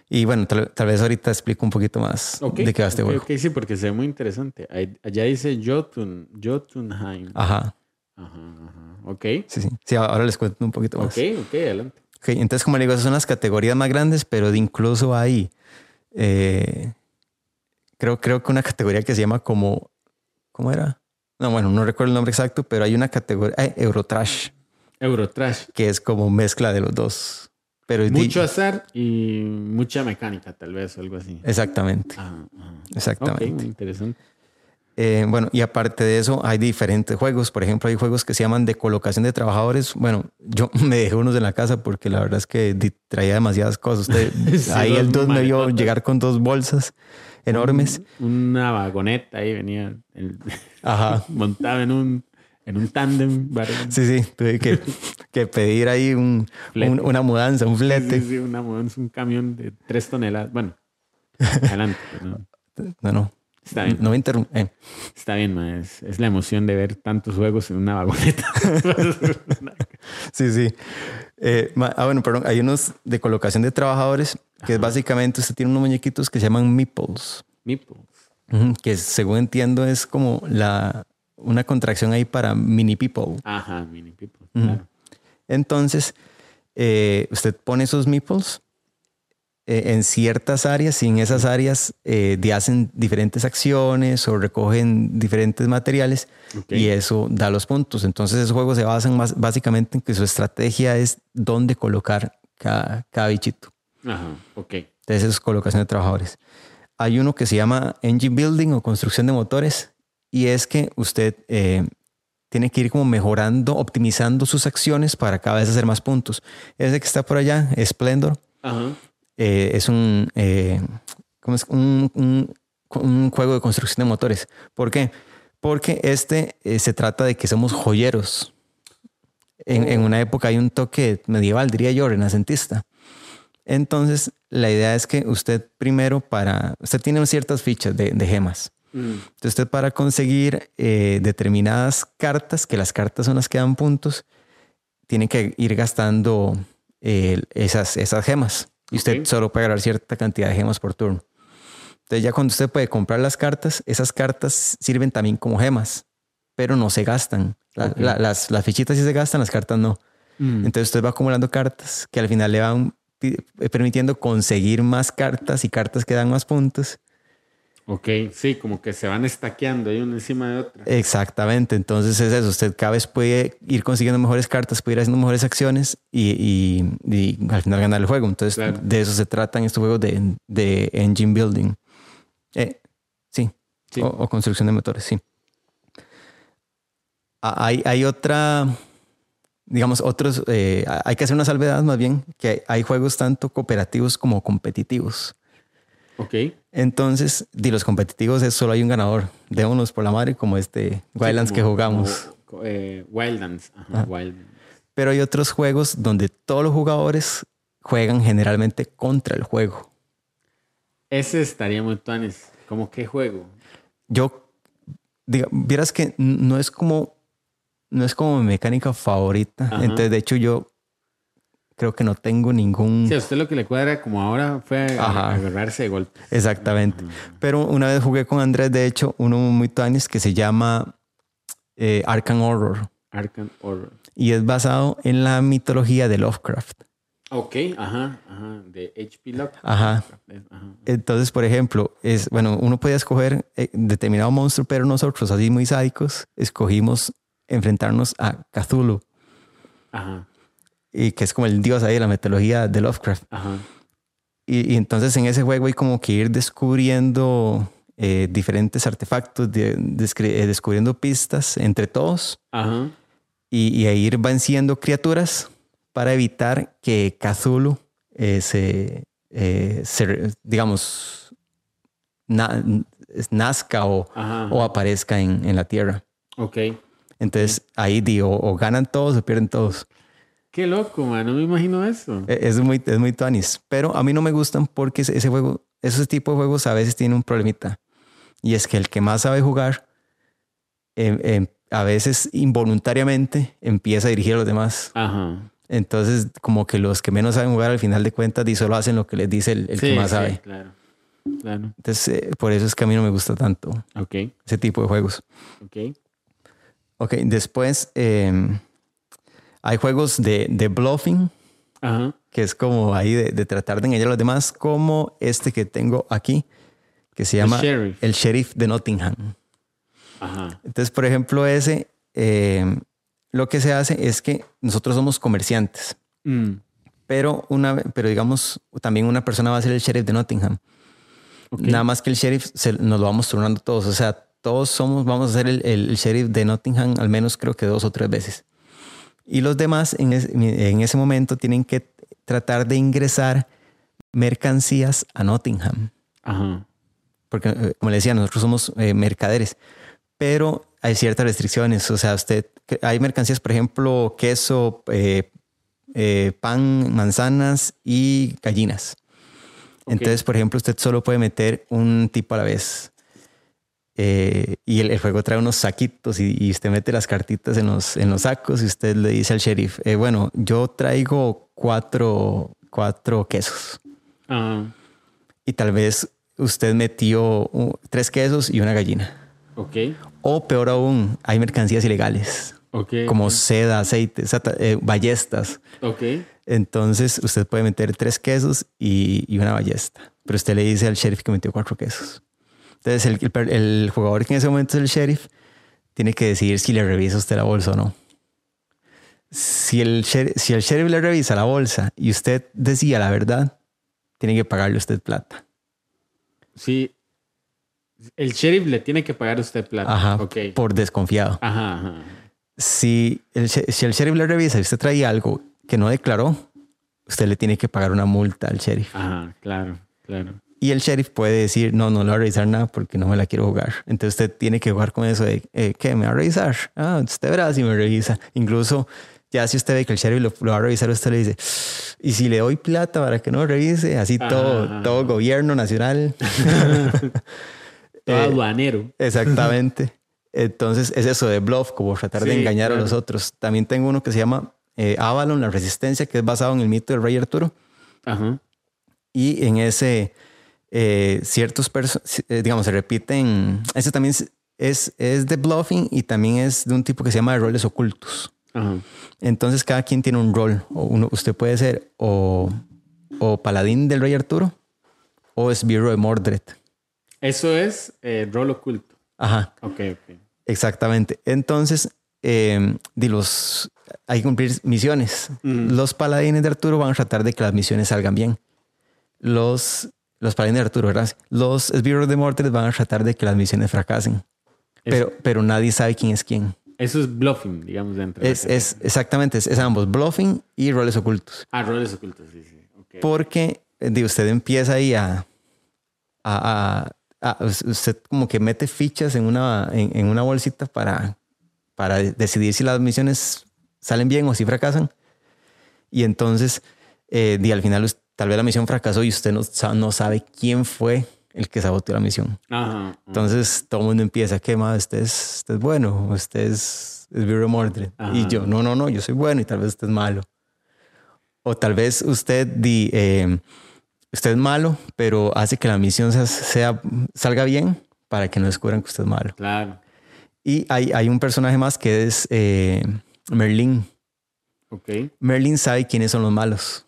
Y bueno, tal, tal vez ahorita explico un poquito más de qué va este ok, juego. ok, sí, porque se ve muy interesante. Allá dice Jotun, Jotunheim. Ajá. Ajá, ajá. Ok, Sí, sí. Sí, ahora les cuento un poquito más. ok, ok, adelante. Ok, entonces, como le digo, esas son las categorías más grandes, pero de incluso hay, eh, creo, creo que una categoría que se llama como, ¿cómo era? No, bueno, no recuerdo el nombre exacto, pero hay una categoría, eh, Eurotrash, Eurotrash. que es como mezcla de los dos. Pero di- Mucho azar y mucha mecánica, tal vez, o algo así. Exactamente, ajá. Ok, exactamente. muy interesante. Eh, bueno, y aparte de eso, hay diferentes juegos. Por ejemplo, hay juegos que se llaman de colocación de trabajadores. Bueno, yo me dejé unos en la casa porque la verdad es que di- traía demasiadas cosas. Usted, Sí, ahí el dos me vio llegar con dos bolsas enormes. Un- Una vagoneta ahí venía el- Ajá. montado en un, en un tándem. Sí, sí, tuve que, que pedir ahí un, una mudanza, un Sí, flete. sí, sí, una mudanza, un camión de tres toneladas. Bueno, adelante. pues, no. No, no, Está bien. no me interrumpe. Eh, Está bien, ma, Es, es la emoción de ver tantos juegos en una vagoneta. Sí, sí. Eh, ma- ah, bueno, perdón. Hay unos de colocación de trabajadores que es básicamente usted tiene unos muñequitos que se llaman meeples. Meeples. Que según entiendo es como la, una contracción ahí para mini people. Ajá, mini people. Claro. Entonces, eh, usted pone esos meeples eh, en ciertas áreas y en esas áreas eh, hacen diferentes acciones o recogen diferentes materiales y eso da los puntos. Entonces, esos juegos se basan más, básicamente en que su estrategia es dónde colocar cada, cada bichito. Ajá, ok. Entonces, es colocación de trabajadores. Hay uno que se llama engine building o construcción de motores y es que usted eh, tiene que ir como mejorando, optimizando sus acciones para cada vez hacer más puntos. Ese que está por allá, Splendor, Ajá. eh, es un, eh, ¿cómo es? Un, un- un juego de construcción de motores. ¿Por qué? Porque este se trata de que somos joyeros. En, en una época hay un toque medieval, diría yo, renacentista. Entonces, la idea es que usted primero para, usted tiene ciertas fichas de, de gemas. Mm, Entonces, usted para conseguir eh, determinadas cartas, que las cartas son las que dan puntos, tiene que ir gastando eh, esas, esas gemas. Y usted solo puede agarrar cierta cantidad de gemas por turno. Entonces, ya cuando usted puede comprar las cartas, esas cartas sirven también como gemas, pero no se gastan. La- Ok. la- las, las fichitas sí se gastan, las cartas no. mm. Entonces usted va acumulando cartas que al final le van eh, permitiendo conseguir más cartas y cartas que dan más puntos. Ok, sí, como que se van estaqueando ahí una encima de otra. Exactamente, entonces es eso, usted cada vez puede ir consiguiendo mejores cartas, puede ir haciendo mejores acciones y, y- y al final ganar el juego. Entonces Claro. de eso se tratan estos juegos de, de engine building. Eh, sí, Sí. O, o construcción de motores, sí. Hay, hay otra, digamos, otros, eh, hay que hacer una salvedad más bien, que hay juegos tanto cooperativos como competitivos. Ok. Entonces, de los competitivos es solo hay un ganador. Démonos por la madre como este Wildlands Sí, que jugamos. como, eh, Wildlands. Ajá, Wildlands. Pero hay otros juegos donde todos los jugadores juegan generalmente contra el juego. Ese estaría muy tuanis. ¿Cómo qué juego? Yo, diga, vieras que no es como, no es como mi mecánica favorita. Ajá. Entonces, de hecho, yo creo que no tengo ningún... Sí, a usted lo que le cuadra como ahora fue Ajá. agarrarse de golpe. Exactamente. Pero una vez jugué con Andrés, de hecho, uno muy tuanis que se llama eh, Arkham Horror. Arkham Horror. Y es basado en la mitología de Lovecraft. Ok, ajá, ajá. De HP. Ajá. Ajá. Entonces, por ejemplo, es bueno, uno podía escoger eh, determinado monstruo, pero nosotros, así muy sádicos, escogimos enfrentarnos a Cthulhu, Ajá. Y que es como el dios ahí de la mitología de Lovecraft. Ajá. Y, y entonces en ese juego hay como que ir descubriendo eh, diferentes artefactos, de- eh, descubriendo pistas entre todos Ajá. y, y a ir venciendo criaturas para evitar que Cthulhu eh, se, eh, se, digamos, na- nazca o aparezca en, en la Tierra. Ok. Entonces ahí digo, o ganan todos o pierden todos. Qué loco, man. No me imagino eso. E- Es muy, es muy tuanis. Pero a mí no me gustan porque ese ese juego, esos tipos de juegos a veces tienen un problemita. Y es que el que más sabe jugar, em- em, a veces involuntariamente empieza a dirigir a los demás. Ajá. Entonces, como que los que menos saben jugar al final de cuentas, di solo hacen lo que les dice el, el Sí, que más sí, sabe. Claro. Claro. Entonces, eh, por eso es que a mí no me gusta tanto Ok. ese tipo de juegos. Ok. Ok, después eh, hay juegos de, de bluffing, Ajá. que es como ahí de, de tratar de engañar a los demás, como este que tengo aquí, que se llama Sheriff. el Sheriff de Nottingham. Ajá. Entonces, por ejemplo, ese, eh, lo que se hace es que nosotros somos comerciantes, Mm. pero, una, pero digamos, también una persona va a ser el Sheriff de Nottingham. Nada más que el sheriff se- nos lo vamos turnando todos. O sea, todos somos, vamos a ser el, el- el sheriff de Nottingham al menos creo que dos o tres veces. Y los demás en, es- en ese momento tienen que tratar de ingresar mercancías a Nottingham. Ajá. Porque, eh, como le decía, nosotros somos eh, mercaderes. Pero hay ciertas restricciones. O sea, usted, hay mercancías, por ejemplo, queso, eh, eh, pan, manzanas y gallinas. Entonces, por ejemplo, usted solo puede meter un tipo a la vez. Eh, y el, el juego trae unos saquitos y, y usted mete las cartitas en los, en los sacos y usted le dice al sheriff, eh, bueno, yo traigo cuatro, cuatro quesos. Y tal vez usted metió uh, tres quesos y una gallina. Ok. O peor aún, hay mercancías ilegales, Ok. como seda, aceite, eh, ballestas. Ok. Entonces usted puede meter tres quesos y, y una ballesta. Pero usted le dice al sheriff que metió cuatro quesos. Entonces el, el per- el jugador que en ese momento es el sheriff tiene que decidir si le revisa usted la bolsa o no. Si el, sheriff, si el sheriff le revisa la bolsa y usted decía la verdad, tiene que pagarle usted plata. Sí. El sheriff le tiene que pagar a usted plata. Ajá, Ok. por desconfiado. Ajá, ajá. Si el, si el sheriff le revisa y usted traía algo que no declaró, usted le tiene que pagar una multa al sheriff. Ajá, claro, claro. Y el sheriff puede decir, no, no le voy a revisar nada porque no me la quiero jugar. Entonces usted tiene que jugar con eso de, eh, ¿qué? ¿Me va a revisar? Ah, usted verá si me revisa. Incluso ya si usted ve que el sheriff lo, lo va a revisar, usted le dice, y si le doy plata para que no me revise, así todo, ajá. todo gobierno nacional. Todo Eh, aduanero. Exactamente. Entonces es eso de bluff, como tratar de Sí, engañar a claro. los otros. También tengo uno que se llama eh, Avalon, la resistencia, que es basado en el mito del rey Arturo. Ajá. Y en ese, eh, ciertos personajes, digamos, se repiten. Ese también es, es, es de bluffing y también es de un tipo que se llama de roles ocultos. Ajá. Entonces cada quien tiene un rol. O uno, usted puede ser o, o paladín del rey Arturo o esbirro de Mordred. Eso es eh, rol oculto. Ajá, Ok, ok. exactamente. Entonces, eh, di los, hay que cumplir misiones. Los paladines de Arturo van a tratar de que las misiones salgan bien. Los, los paladines de Arturo, ¿verdad? Los esbirros de Mordred van a tratar de que las misiones fracasen. Pero, pero nadie sabe quién es quién. Eso es bluffing, digamos, dentro de Es, categoría. es exactamente, es, es ambos, bluffing y roles ocultos. Ah, roles ocultos, sí, sí. Ok. Porque eh, di, usted empieza ahí a, a, a- a- Usted como que mete fichas en una, en, en una bolsita para, para decidir si las misiones salen bien o si fracasan. Y entonces, eh, di, al final, us- tal vez la misión fracasó y usted no, sa- no sabe quién fue el que saboteó la misión. Ajá. Entonces todo el mundo empieza, ¿qué más? Usted es, usted es bueno, usted es, es Vero Mordred. Ajá. Y yo, no, no, no, yo soy bueno y tal vez usted es malo. O tal vez usted, di, eh, usted es malo, pero hace que la misión sea, sea- salga bien para que no descubran que usted es malo. Claro. Y hay, hay un personaje más que es eh, Merlin. Ok. Merlin sabe quiénes son los malos,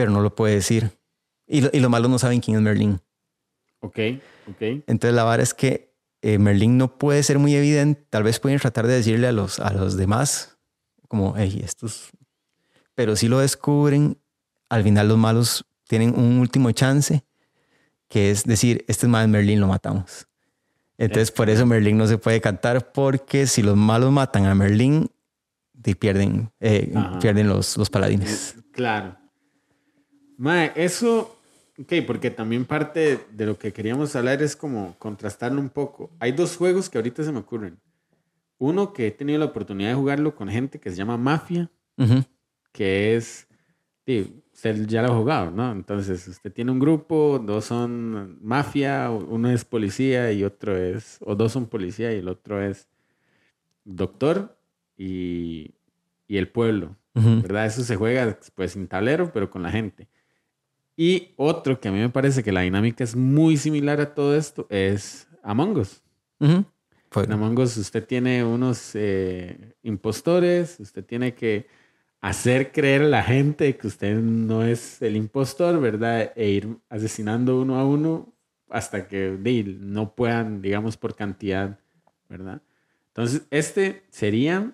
pero no lo puede decir. Y, lo- y los malos no saben quién es Merlin. Ok. Ok. Entonces la vara es que eh, Merlin no puede ser muy evidente. Tal vez pueden tratar de decirle a los, a los demás, como, hey, estos... Pero si lo descubren, al final los malos tienen un último chance, que es decir, este es más Merlin, lo matamos. Entonces por eso Merlin no se puede cantar, porque si los malos matan a Merlin, di- pierden, eh, pierden los, los paladines. Claro. Mae, eso, ok, porque también parte de lo que queríamos hablar es como contrastarlo un poco. Hay dos juegos que ahorita se me ocurren. Uno que he tenido la oportunidad de jugarlo con gente que se llama Mafia, que es, sí, usted ya lo ha jugado, ¿no? Entonces, usted tiene un grupo, dos son mafia, uno es policía y otro es, o dos son policía y el otro es doctor y, y el pueblo. ¿verdad? Eso se juega pues sin tablero, pero con la gente. Y otro que a mí me parece que la dinámica es muy similar a todo esto es Among Us. Ujú. Fue- En Among Us usted tiene unos eh, impostores, usted tiene que hacer creer a la gente que usted no es el impostor, ¿verdad? E ir asesinando uno a uno hasta que no puedan, digamos, por cantidad, ¿verdad? Entonces, este sería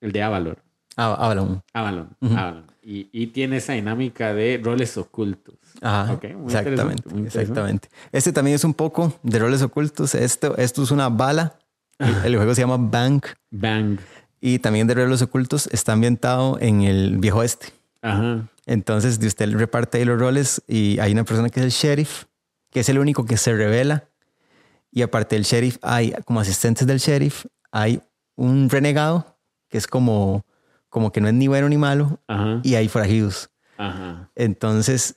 el de Avalor. Avalon. Avalon, Ujú. Avalon. Y, y tiene esa dinámica de roles ocultos. Ajá, muy exactamente, muy exactamente. Este también es un poco de roles ocultos. Esto, esto es una bala. El, el juego se llama Bank Bang. y también de roles ocultos está ambientado en el viejo oeste. Ajá. Entonces, de usted reparte ahí los roles y hay una persona que es el sheriff, que es el único que se revela. Y aparte del sheriff, hay como asistentes del sheriff, hay un renegado que es como, como que no es ni bueno ni malo Ajá. y hay forajidos. Ajá. Entonces,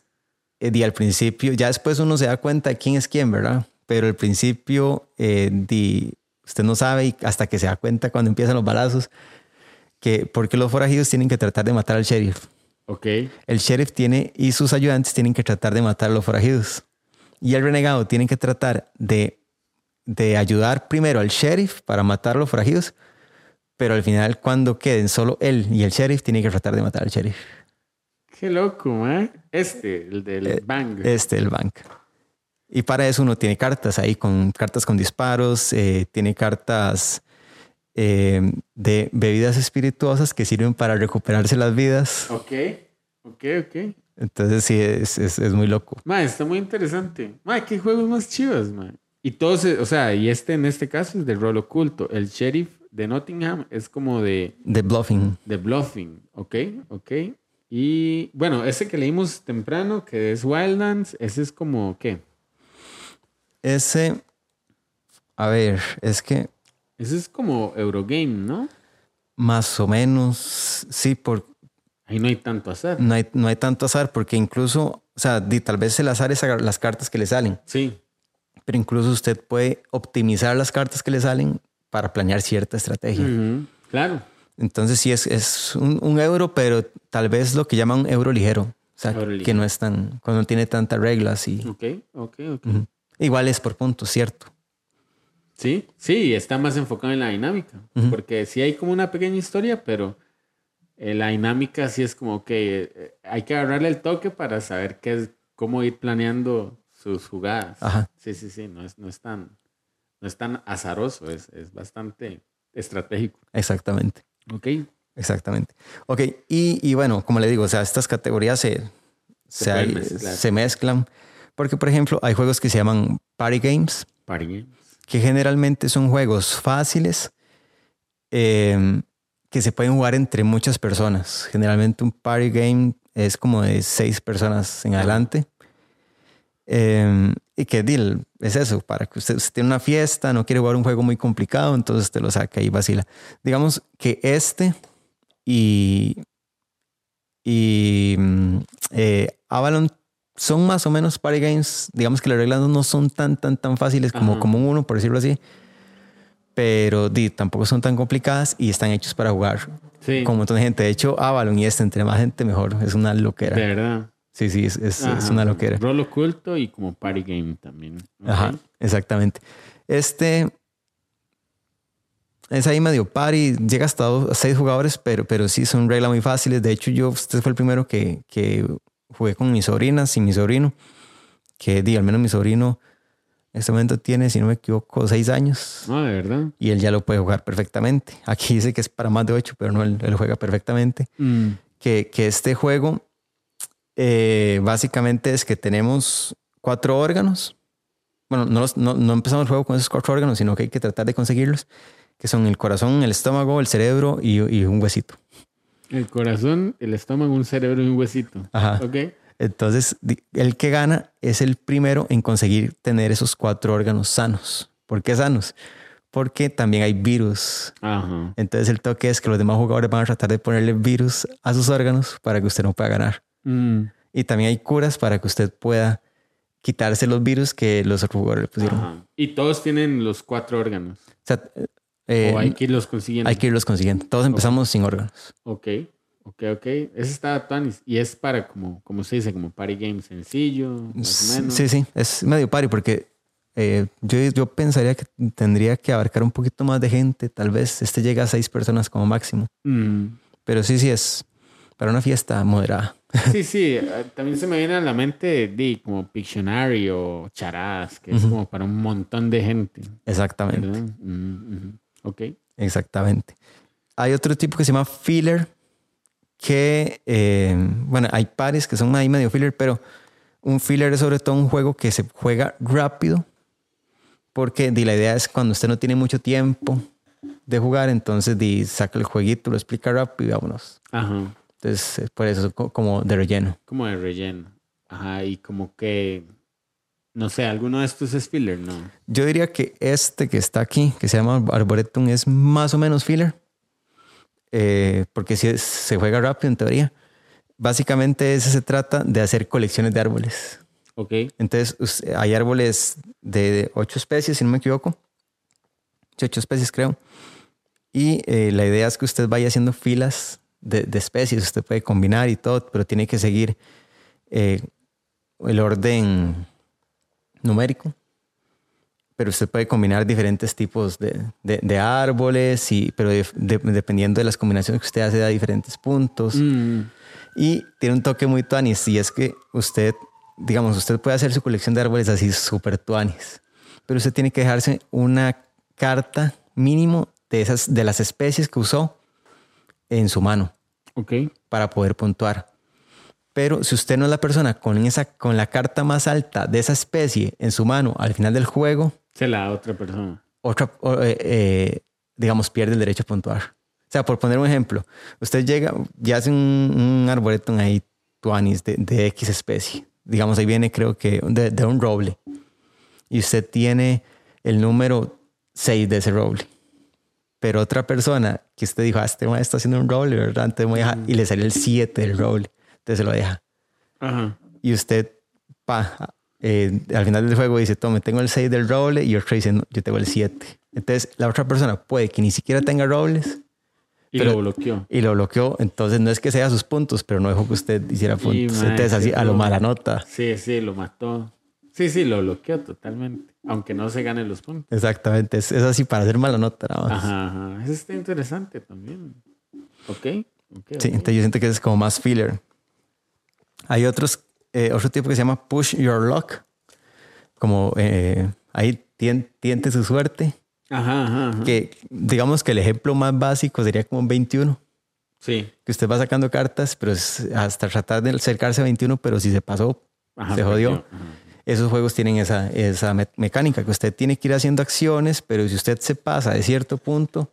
di al principio, ya después uno se da cuenta de quién es quién, ¿verdad? Pero al principio, eh, di, usted no sabe y hasta que se da cuenta cuando empiezan los balazos, que porque los forajidos tienen que tratar de matar al sheriff. Ok. El sheriff tiene y sus ayudantes tienen que tratar de matar a los forajidos. Y el renegado tiene que tratar de, de ayudar primero al sheriff para matar a los forajidos, pero al final cuando queden solo él y el sheriff, tiene que tratar de matar al sheriff. Qué loco, ¿eh? Este, el del Eh, Bang. Este, el bank. Y para eso uno tiene cartas ahí, con cartas con disparos, eh, tiene cartas eh, de bebidas espirituosas que sirven para recuperarse las vidas. Ok. Ok, ok. Entonces sí, es, es, es muy loco. Ma, está muy interesante. Ma, qué juegos más chivos, ma. Y todos, eh, o sea, y este en este caso es de rol oculto. El sheriff de Nottingham es como de, De bluffing. de bluffing. Ok, ok. Y bueno, ese que leímos temprano, que es Wildlands, ese es como, ¿qué? Ese, a ver, es que Ese es como Eurogame, ¿no? más o menos, sí, por, Ahí no hay tanto azar. no, hay, no hay tanto azar, porque incluso, o sea, di- tal vez el azar es las cartas que le salen, Sí. pero incluso usted puede optimizar las cartas que le salen para planear cierta estrategia. Claro. Entonces sí es, es un, un euro, pero tal vez lo que llaman un euro ligero. O sea, Euro que ligero. no es tan, cuando no tiene tantas reglas y Ok, ok, ok. Igual es por puntos, cierto. Sí, sí, está más enfocado en la dinámica. Porque sí hay como una pequeña historia, pero eh, la dinámica sí es como que eh, hay que agarrarle el toque para saber qué es, cómo ir planeando sus jugadas. Ajá. Sí, sí, sí, no es, no es, tan, no es tan azaroso, es, es bastante estratégico. Exactamente. Ok. Exactamente. Ok, y, y bueno, como le digo, o sea, estas categorías se, Se se, pueden hay- mezclar. se mezclan. Porque, por ejemplo, hay juegos que se llaman party games, Party games. que generalmente son juegos fáciles eh, que se pueden jugar entre muchas personas. Generalmente un party game es como de seis personas en adelante. Eh, y que deal es eso, para que usted, usted tiene una fiesta, no quiere jugar un juego muy complicado, entonces te lo saca y vacila. Digamos que este y, y mm, eh, Avalon son más o menos party games. Digamos que las reglas no son tan, tan, tan fáciles como, Ajá. como uno, por decirlo así. Pero di, tampoco son tan complicadas y están hechos para jugar Sí, con un montón de gente. De hecho, Avalon y este, entre más gente, mejor. Es una loquera. de verdad. Sí, sí, es, es- es Ajá. una loquera. Rol oculto y como party game también. Ok. Ajá, exactamente. Este es ahí medio party, llega hasta dos, seis jugadores, pero, pero sí son reglas muy fáciles. De hecho, yo, este fue el primero que, que jugué con mis sobrinas y mi sobrino, que di, al menos mi sobrino en este momento tiene, si no me equivoco, seis años No, de verdad. y él ya lo puede jugar perfectamente. Aquí dice que es para más de ocho, pero no, él, él juega perfectamente. Mm. Que, que este juego eh, básicamente es que tenemos cuatro órganos. Bueno, no, los- no, no empezamos el juego con esos cuatro órganos, sino que hay que tratar de conseguirlos, que son el corazón, el estómago, el cerebro y, y un huesito. El corazón, el estómago, un cerebro y un huesito. Ajá. Ok. Entonces, el que gana es el primero en conseguir tener esos cuatro órganos sanos. ¿Por qué sanos? Porque también hay virus. Ajá. Entonces, el toque es que los demás jugadores van a tratar de ponerle virus a sus órganos para que usted no pueda ganar. Mm. Y también hay curas para que usted pueda quitarse los virus que los jugadores le pusieron. Ajá. Y todos tienen los cuatro órganos. O sea, eh, o hay que irlos consiguiendo. hay que irlos consiguiendo. Todos empezamos sin órganos. Ok. Ok, ok. Ese está Tuanis. Y es para como, como se dice, como party game sencillo, más o menos. Sí, sí, es medio pari porque eh, yo, yo pensaría que tendría que abarcar un poquito más de gente. Tal vez este llega a seis personas como máximo. Mm. Pero sí, sí, es para una fiesta moderada. Sí, sí. eh, También se me viene a la mente di, como Pictionary o Charadas, que es como para un montón de gente. Exactamente, ujú. Ok. exactamente. Hay otro tipo que se llama filler, que, eh, bueno, hay pares que son ahí medio filler, pero un filler es sobre todo un juego que se juega rápido, porque la idea es cuando usted no tiene mucho tiempo de jugar, entonces saca el jueguito, lo explica rápido y vámonos. Ajá. Entonces, es por eso, co- como de relleno. Como de relleno. Ajá. Y como que. No sé, alguno de estos es filler, ¿no? Yo diría que este que está aquí, que se llama Arboretum, es más o menos filler. Eh, porque si es- se juega rápido en teoría. Básicamente ese se trata de hacer colecciones de árboles. Ok. Entonces hay árboles de ocho especies, si no me equivoco. Ocho especies creo. Y eh, la idea es que usted vaya haciendo filas de, de especies. Usted puede combinar y todo, pero tiene que seguir eh, el orden numérico. Pero usted puede combinar diferentes tipos de, de- de árboles, y, pero de- de- dependiendo de las combinaciones que usted hace da diferentes puntos. Mm. Y tiene un toque muy tuanis y es que usted, digamos, usted puede hacer su colección de árboles así súper tuanis, pero usted tiene que dejarse una carta mínimo de, esas, de las especies que usó en su mano Ok. para poder puntuar. Pero si usted no es la persona con, esa, con la carta más alta de esa especie en su mano al final del juego, Se la da otra persona. otra, eh, eh, digamos, pierde el derecho a puntuar. O sea, por poner un ejemplo, usted llega y hace un, un arboretum ahí, tuanis, de, de X especie. Digamos, ahí viene, creo que, de, de un roble. Y usted tiene el número 6 de ese roble. Pero otra persona que usted dijo, ah, este man está haciendo un roble, ¿verdad? Entonces me voy a dejar- y le sale el 7 del roble. Entonces se lo deja Ajá. y usted, pa, eh, al final del juego dice, tome, tengo el 6 del roble y otro dice, no, yo tengo el 7. Entonces la otra persona puede que ni siquiera tenga robles Y Pero- lo bloqueó. y lo bloqueó. Entonces no es que sea sus puntos, pero no dejó que usted hiciera puntos. mae, Entonces así sí, a lo mala nota. Sí, sí, lo mató. Sí, sí, lo bloqueó totalmente. Aunque no se gane los puntos. Exactamente. Es, es así para hacer mala nota nada más. Ajá, ajá. Eso está interesante también. Ok. ok, Sí, ok. entonces yo siento que es como más filler. Hay otros, eh, otro tipo que se llama Push Your Luck, como eh, ahí tien- tiente su suerte. Ajá, ajá, ajá. Que digamos que el ejemplo más básico sería como un 21, Sí. que usted va sacando cartas, pero es hasta tratar de acercarse a 21, pero si se pasó, Ajá, se jodió. Ajá. Esos juegos tienen esa, esa me- mecánica, que usted tiene que ir haciendo acciones, pero si usted se pasa de cierto punto,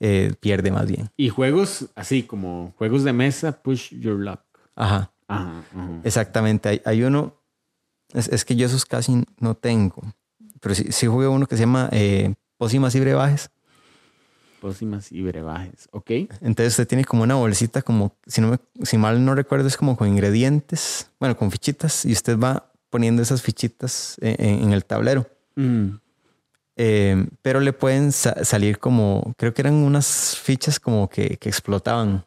eh, pierde más bien. Y juegos así como juegos de mesa, push your luck. Ajá, Ajá, ajá. exactamente. Hay, hay uno, es, es que yo esos casi no tengo, pero sí, sí jugué uno que se llama eh, Pócimas y Brebajes. Pócimas y brebajes. Ok. Entonces usted tiene como una bolsita, como, si, no me- si mal no recuerdo, es como con ingredientes, bueno, con fichitas, y usted va poniendo esas fichitas en- en- en el tablero. Mm. Eh, pero le pueden sa- salir como, creo que eran unas fichas como que, que explotaban.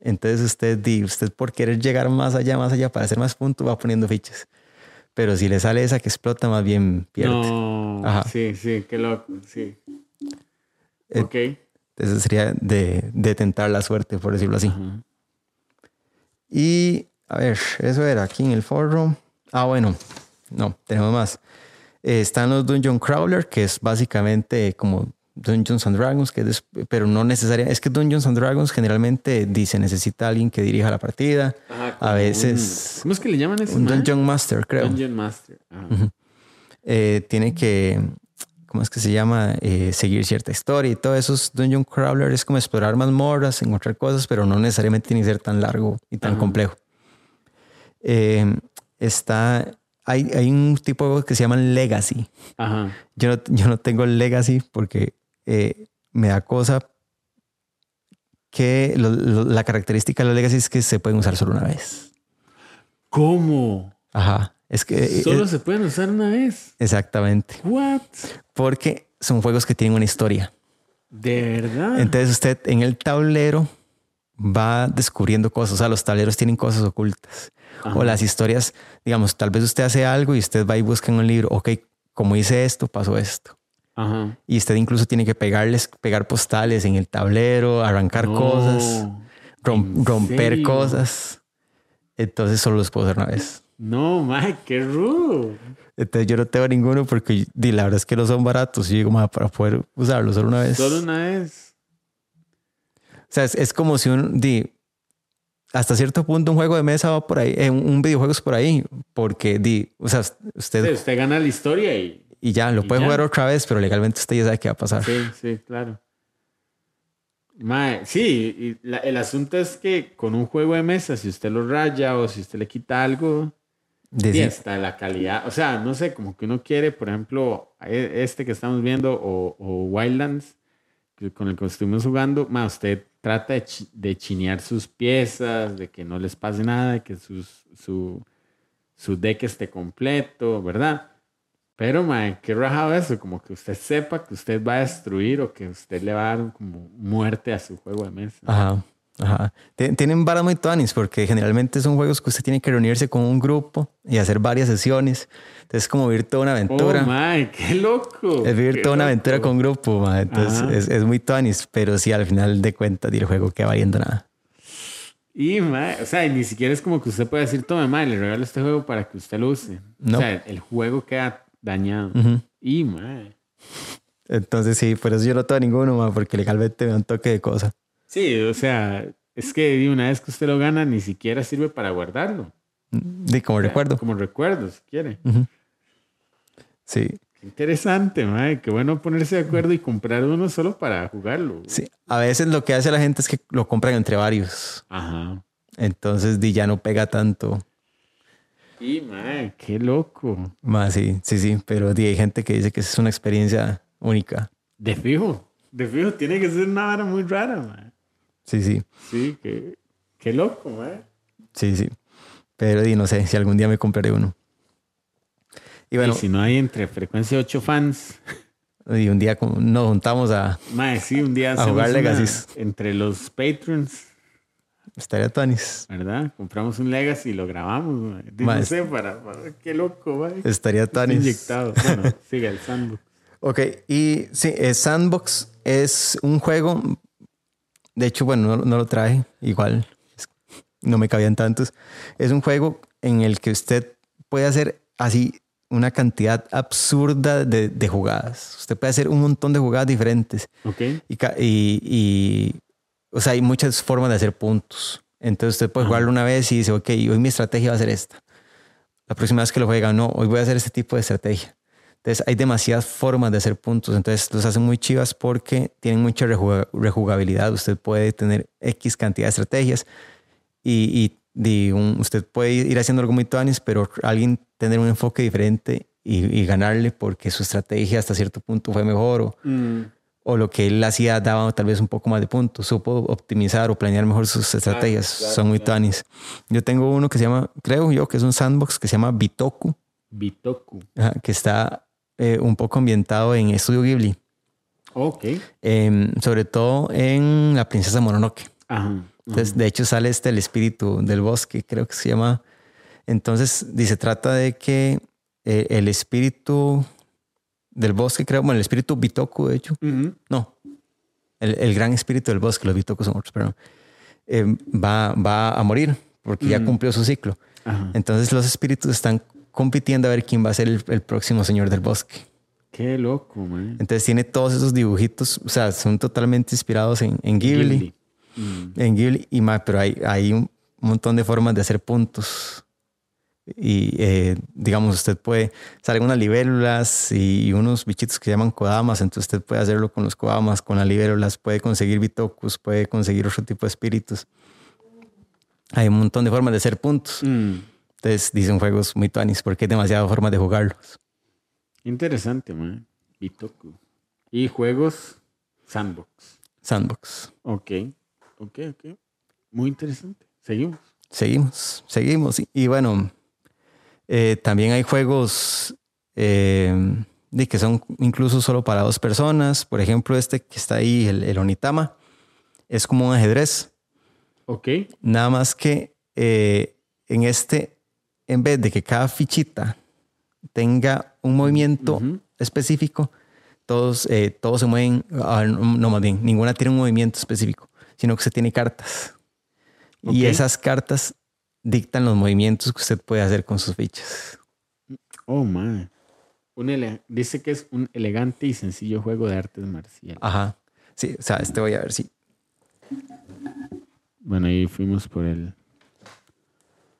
Entonces usted, di, usted por querer llegar más allá, más allá, para hacer más puntos, va poniendo fichas. Pero si le sale esa que explota, más bien pierde. No. Ajá. Sí, sí, qué loco. Sí. Eh, ok. Entonces sería de, de tentar la suerte, por decirlo así. Ajá. Y a ver, eso era aquí en el foro. Ah, bueno, no, tenemos más. Eh, están los Dungeon Crawler, que es básicamente como Dungeons and Dragons, que es- pero no necesariamente. Es que Dungeons and Dragons generalmente dice necesita alguien que dirija la partida. Ajá, A como veces un- ¿Cómo es que le llaman eso? un Dungeon Master, creo. Dungeon Master. Ajá. Eh, tiene que, ¿cómo es que se llama? Eh, seguir cierta historia y todo eso. es Dungeon Crawler es como explorar mazmorras, encontrar cosas, pero no necesariamente tiene que ser tan largo y tan Ajá. complejo. Eh, está, hay, hay un tipo de juegos que se llaman Legacy. Ajá. Yo no, yo no tengo Legacy porque eh, me da cosa que lo- lo- la característica de los Legacy es que se pueden usar solo una vez. ¿Cómo? Ajá. Es que... Solo eh, se pueden usar una vez. exactamente. What? Porque son juegos que tienen una historia. De verdad. Entonces usted en el tablero va descubriendo cosas. O sea, los tableros tienen cosas ocultas. Ajá. O las historias, digamos, tal vez usted hace algo y usted va y busca en un libro, ok, como hice esto, pasó esto. Ajá. Y usted incluso tiene que pegarles, pegar postales en el tablero, arrancar No. cosas, rom- ¿En romper serio? cosas. Entonces solo los puedo hacer una vez. No, Mike, qué rudo. Entonces yo no tengo ninguno porque la verdad es que no son baratos. Y digo, "Ma, para poder usarlos solo una vez. Solo una vez. O sea, es, es como si un, di, hasta cierto punto un juego de mesa va por ahí, eh, un, videojuego es por ahí, porque di, o sea, usted Sí, usted gana la historia y. y ya lo y puede ya. jugar otra vez, pero legalmente usted ya sabe qué va a pasar. Sí, sí, claro. Mae, sí, y la- el asunto es que con un juego de mesa, si usted lo raya o si usted le quita algo, y hasta la calidad, o sea, no sé, como que uno quiere, por ejemplo, e- este que estamos viendo o, o Wildlands, que con el que estuvimos jugando, ma, usted trata de, de chinear sus piezas, de que no les pase nada, de que sus, su, su deck esté completo, ¿verdad? Pero, ma, qué rajado eso, como que usted sepa que usted va a destruir o que usted le va a dar como muerte a su juego de mesa. Ajá, ajá. Tien- Tienen varas muy tuanis porque generalmente son juegos que usted tiene que reunirse con un grupo y hacer varias sesiones. Entonces es como vivir toda una aventura. Oh, qué loco. es vivir toda una aventura con grupo, ma. entonces es, es muy tuanis, pero sí al final de cuentas el juego queda valiendo nada. Y, ma, o sea, ni siquiera es como que usted pueda decir, tome, ma, le regalo este juego para que usted lo use. No. O sea, el juego queda dañado. Ujú. Y, ma. Entonces sí, por eso yo no tengo ninguno, ma, porque legalmente me da un toque de cosa. Sí, o sea, es que una vez que usted lo gana, ni siquiera sirve para guardarlo. De como O sea, recuerdo. Como recuerdo, si quiere. Sí, Qué interesante, ma. Qué bueno ponerse de acuerdo y comprar uno solo para jugarlo. sí. A veces lo que hace la gente es que lo compran entre varios. Ajá. Entonces di, ya no pega tanto. Y, ma, qué loco. Más sí, sí, sí. Pero di, hay gente que dice que es una experiencia única. De fijo. De fijo, tiene que ser una vara muy rara, ma. Sí, sí, Sí, qué, qué loco, ma. sí, sí. Pero di, no sé si algún día me compraré uno. Y bueno, y si no hay entre frecuencia 8 fans, y un día nos juntamos a mae, sí, un día A jugar Legacies. entre los patrons, estaría Tonis. ¿verdad? Compramos un Legacy y lo grabamos, mae. No sé, para, para- qué loco, mae. Estaría Tonis. inyectado. Bueno, sigue el sandbox. Ok, y sí, eh, Sandbox es un juego. De hecho, bueno, no, no lo traje, igual no me cabían tantos. Es un juego en el que usted puede hacer así una cantidad absurda de, de jugadas. Usted puede hacer un montón de jugadas diferentes. Ok. Y, y, y, o sea, hay muchas formas de hacer puntos. Entonces usted puede jugarlo una vez y dice, ok, hoy mi estrategia va a ser esta. La próxima vez que lo juega, no, hoy voy a hacer este tipo de estrategia. Entonces hay demasiadas formas de hacer puntos. Entonces los hacen muy chivas porque tienen mucha rejuga- rejugabilidad. Usted puede tener X cantidad de estrategias y, y, y un- usted puede ir haciendo algo muy tuanis, pero alguien tener un enfoque diferente y, y ganarle porque su estrategia hasta cierto punto fue mejor o, Mm, o lo que él hacía daba tal vez un poco más de puntos, supo optimizar o planear mejor sus estrategias, claro, son muy claro. Yo tengo uno que se llama, creo yo que es un sandbox que se llama Bitoku, Bitoku. ajá, que está eh, un poco ambientado en Estudio Ghibli, Ok. em, sobre todo en La Princesa Mononoke. Ajá. Entonces, de hecho, sale este el espíritu del bosque, creo que se llama. Entonces, dice, trata de que eh, el espíritu del bosque, creo, bueno, el espíritu Bitoku, de hecho, no, el, el gran espíritu del bosque, los Bitoku son otros, perdón, eh, va, va a morir porque ya cumplió su ciclo. Ajá. Entonces, los espíritus están compitiendo a ver quién va a ser el, el próximo señor del bosque. Qué loco, man. Entonces, tiene todos esos dibujitos, o sea, son totalmente inspirados en, en Ghibli. Ghibli. Mm. En Ghibli y más, pero hay, hay un montón de formas de hacer puntos. Y eh, digamos, usted puede, salen unas libélulas y, y unos bichitos que se llaman kodamas, entonces usted puede hacerlo con los kodamas, con las libélulas, puede conseguir bitokus, puede conseguir otro tipo de espíritus. Hay un montón de formas de hacer puntos. Mm. Entonces dicen juegos muy tuanis porque hay demasiadas formas de jugarlos. Interesante, man. Bitoku. Y juegos sandbox. Sandbox. Ok. Ok, ok. Muy interesante. Seguimos. Seguimos, seguimos. Y, y bueno, eh, también hay juegos eh, de que son incluso solo para dos personas. Por ejemplo, este que está ahí, el, el Onitama, es como un ajedrez. Ok. Nada más que eh, en este, en vez de que cada fichita tenga un movimiento específico, todos, eh, todos se mueven, ah, no, más bien, ninguna tiene un movimiento específico, sino que se tiene cartas. Y esas cartas dictan los movimientos que usted puede hacer con sus fichas. Oh, man. Un Dice que es un elegante y sencillo juego de artes marciales. Ajá. Sí, o sea, este voy a ver si. Bueno, ahí fuimos por el.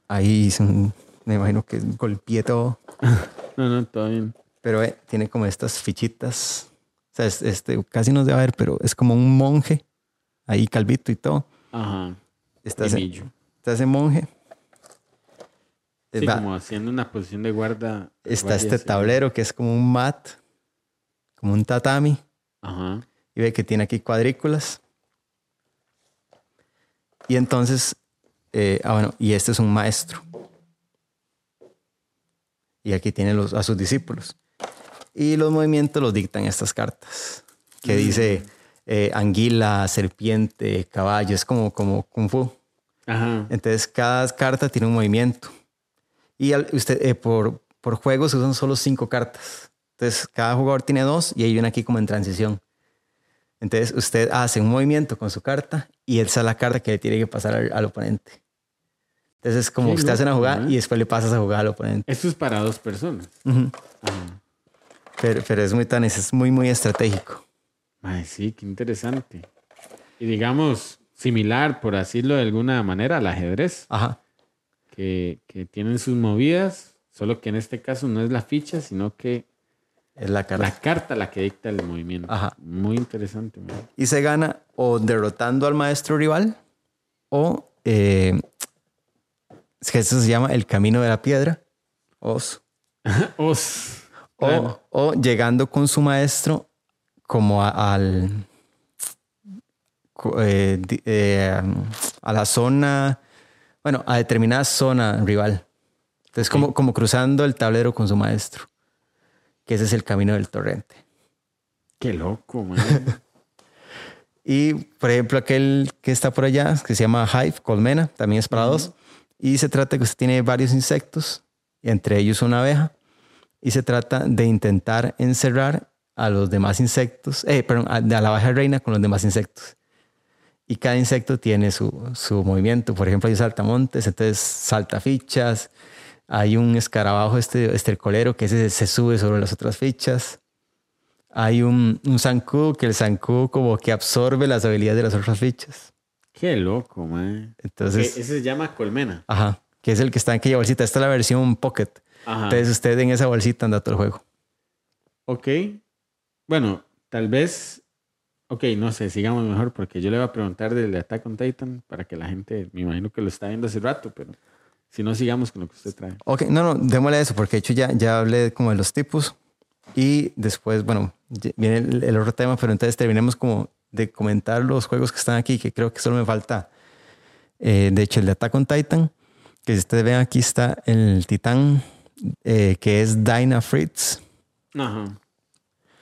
Ahí un- me imagino que golpeé todo. No, no, todo bien. Pero eh, tiene como estas fichitas. O sea, es- este casi no se va a ver, pero es como un monje. Ahí calvito y todo. Ajá. Está ese, está monje. Eh, Sí, va- como haciendo una posición de guarda. está este tablero que es como un mat, como un tatami. Ajá. y ve que tiene aquí cuadrículas. Y entonces, eh, ah, bueno, y este es un maestro. Y aquí tiene los, a sus discípulos. Y los movimientos los dictan estas cartas, que dice eh, anguila, serpiente, caballo, es como, como kung fu. Ajá. Entonces, cada carta tiene un movimiento. Y al- usted, eh, por, por juego se usan solo cinco cartas. Entonces, cada jugador tiene dos y hay una aquí como en transición. Entonces, usted hace un movimiento con su carta y esa es la carta que le tiene que pasar al, al oponente. Entonces, es como usted hace una loco, jugada y después le pasas a jugar al oponente. Esto es para dos personas. Ujú. Ajá. pero, pero es muy tan, es muy, muy estratégico. Ay, sí, qué interesante. Y digamos, similar, por decirlo de alguna manera, al ajedrez, Ajá. que, que tienen sus movidas, solo que en este caso no es la ficha, sino que Es la carta. la carta la que dicta el movimiento. Ajá. Muy interesante. man. Y se gana o derrotando al maestro rival o eh, es que eso se llama el camino de la piedra. Os. Os. O, Claro. o llegando con su maestro como a- al eh, eh, a la zona, bueno, a determinada zona rival. Entonces, como, como cruzando el tablero con su maestro, que ese es el camino del torrente. Qué loco, man. Y, por ejemplo, aquel que está por allá, que se llama Hive, colmena, también es para dos. Y se trata de que usted tiene varios insectos, entre ellos una abeja. Y se trata de intentar encerrar a los demás insectos, eh, perdón, a, la abeja reina con los demás insectos. Y cada insecto tiene su, su movimiento. Por ejemplo, hay saltamontes, entonces salta fichas. Hay un escarabajo este estercolero que ese se sube sobre las otras fichas. Hay un, un zancudo que el zancudo como que absorbe las habilidades de las otras fichas. Qué loco, man. Entonces, ese se llama colmena. ajá, que es el que está en aquella bolsita. Esta es la versión Pocket. Ajá. Entonces usted en esa bolsita anda todo el juego. Ok. Bueno, tal vez. Ok, no sé, sigamos mejor porque yo le voy a preguntar del de Attack on Titan para que la gente, me imagino que lo está viendo hace rato, pero si no, sigamos con lo que usted trae. Ok, no, no, démosle eso, porque de hecho ya, ya hablé como de los tipos y después, bueno, viene el, el otro tema, pero entonces terminemos como de comentar los juegos que están aquí, que creo que solo me falta, eh, de hecho, el de Attack on Titan, que si ustedes ven aquí está el titán, eh, que es Dyna Fritz, Ajá.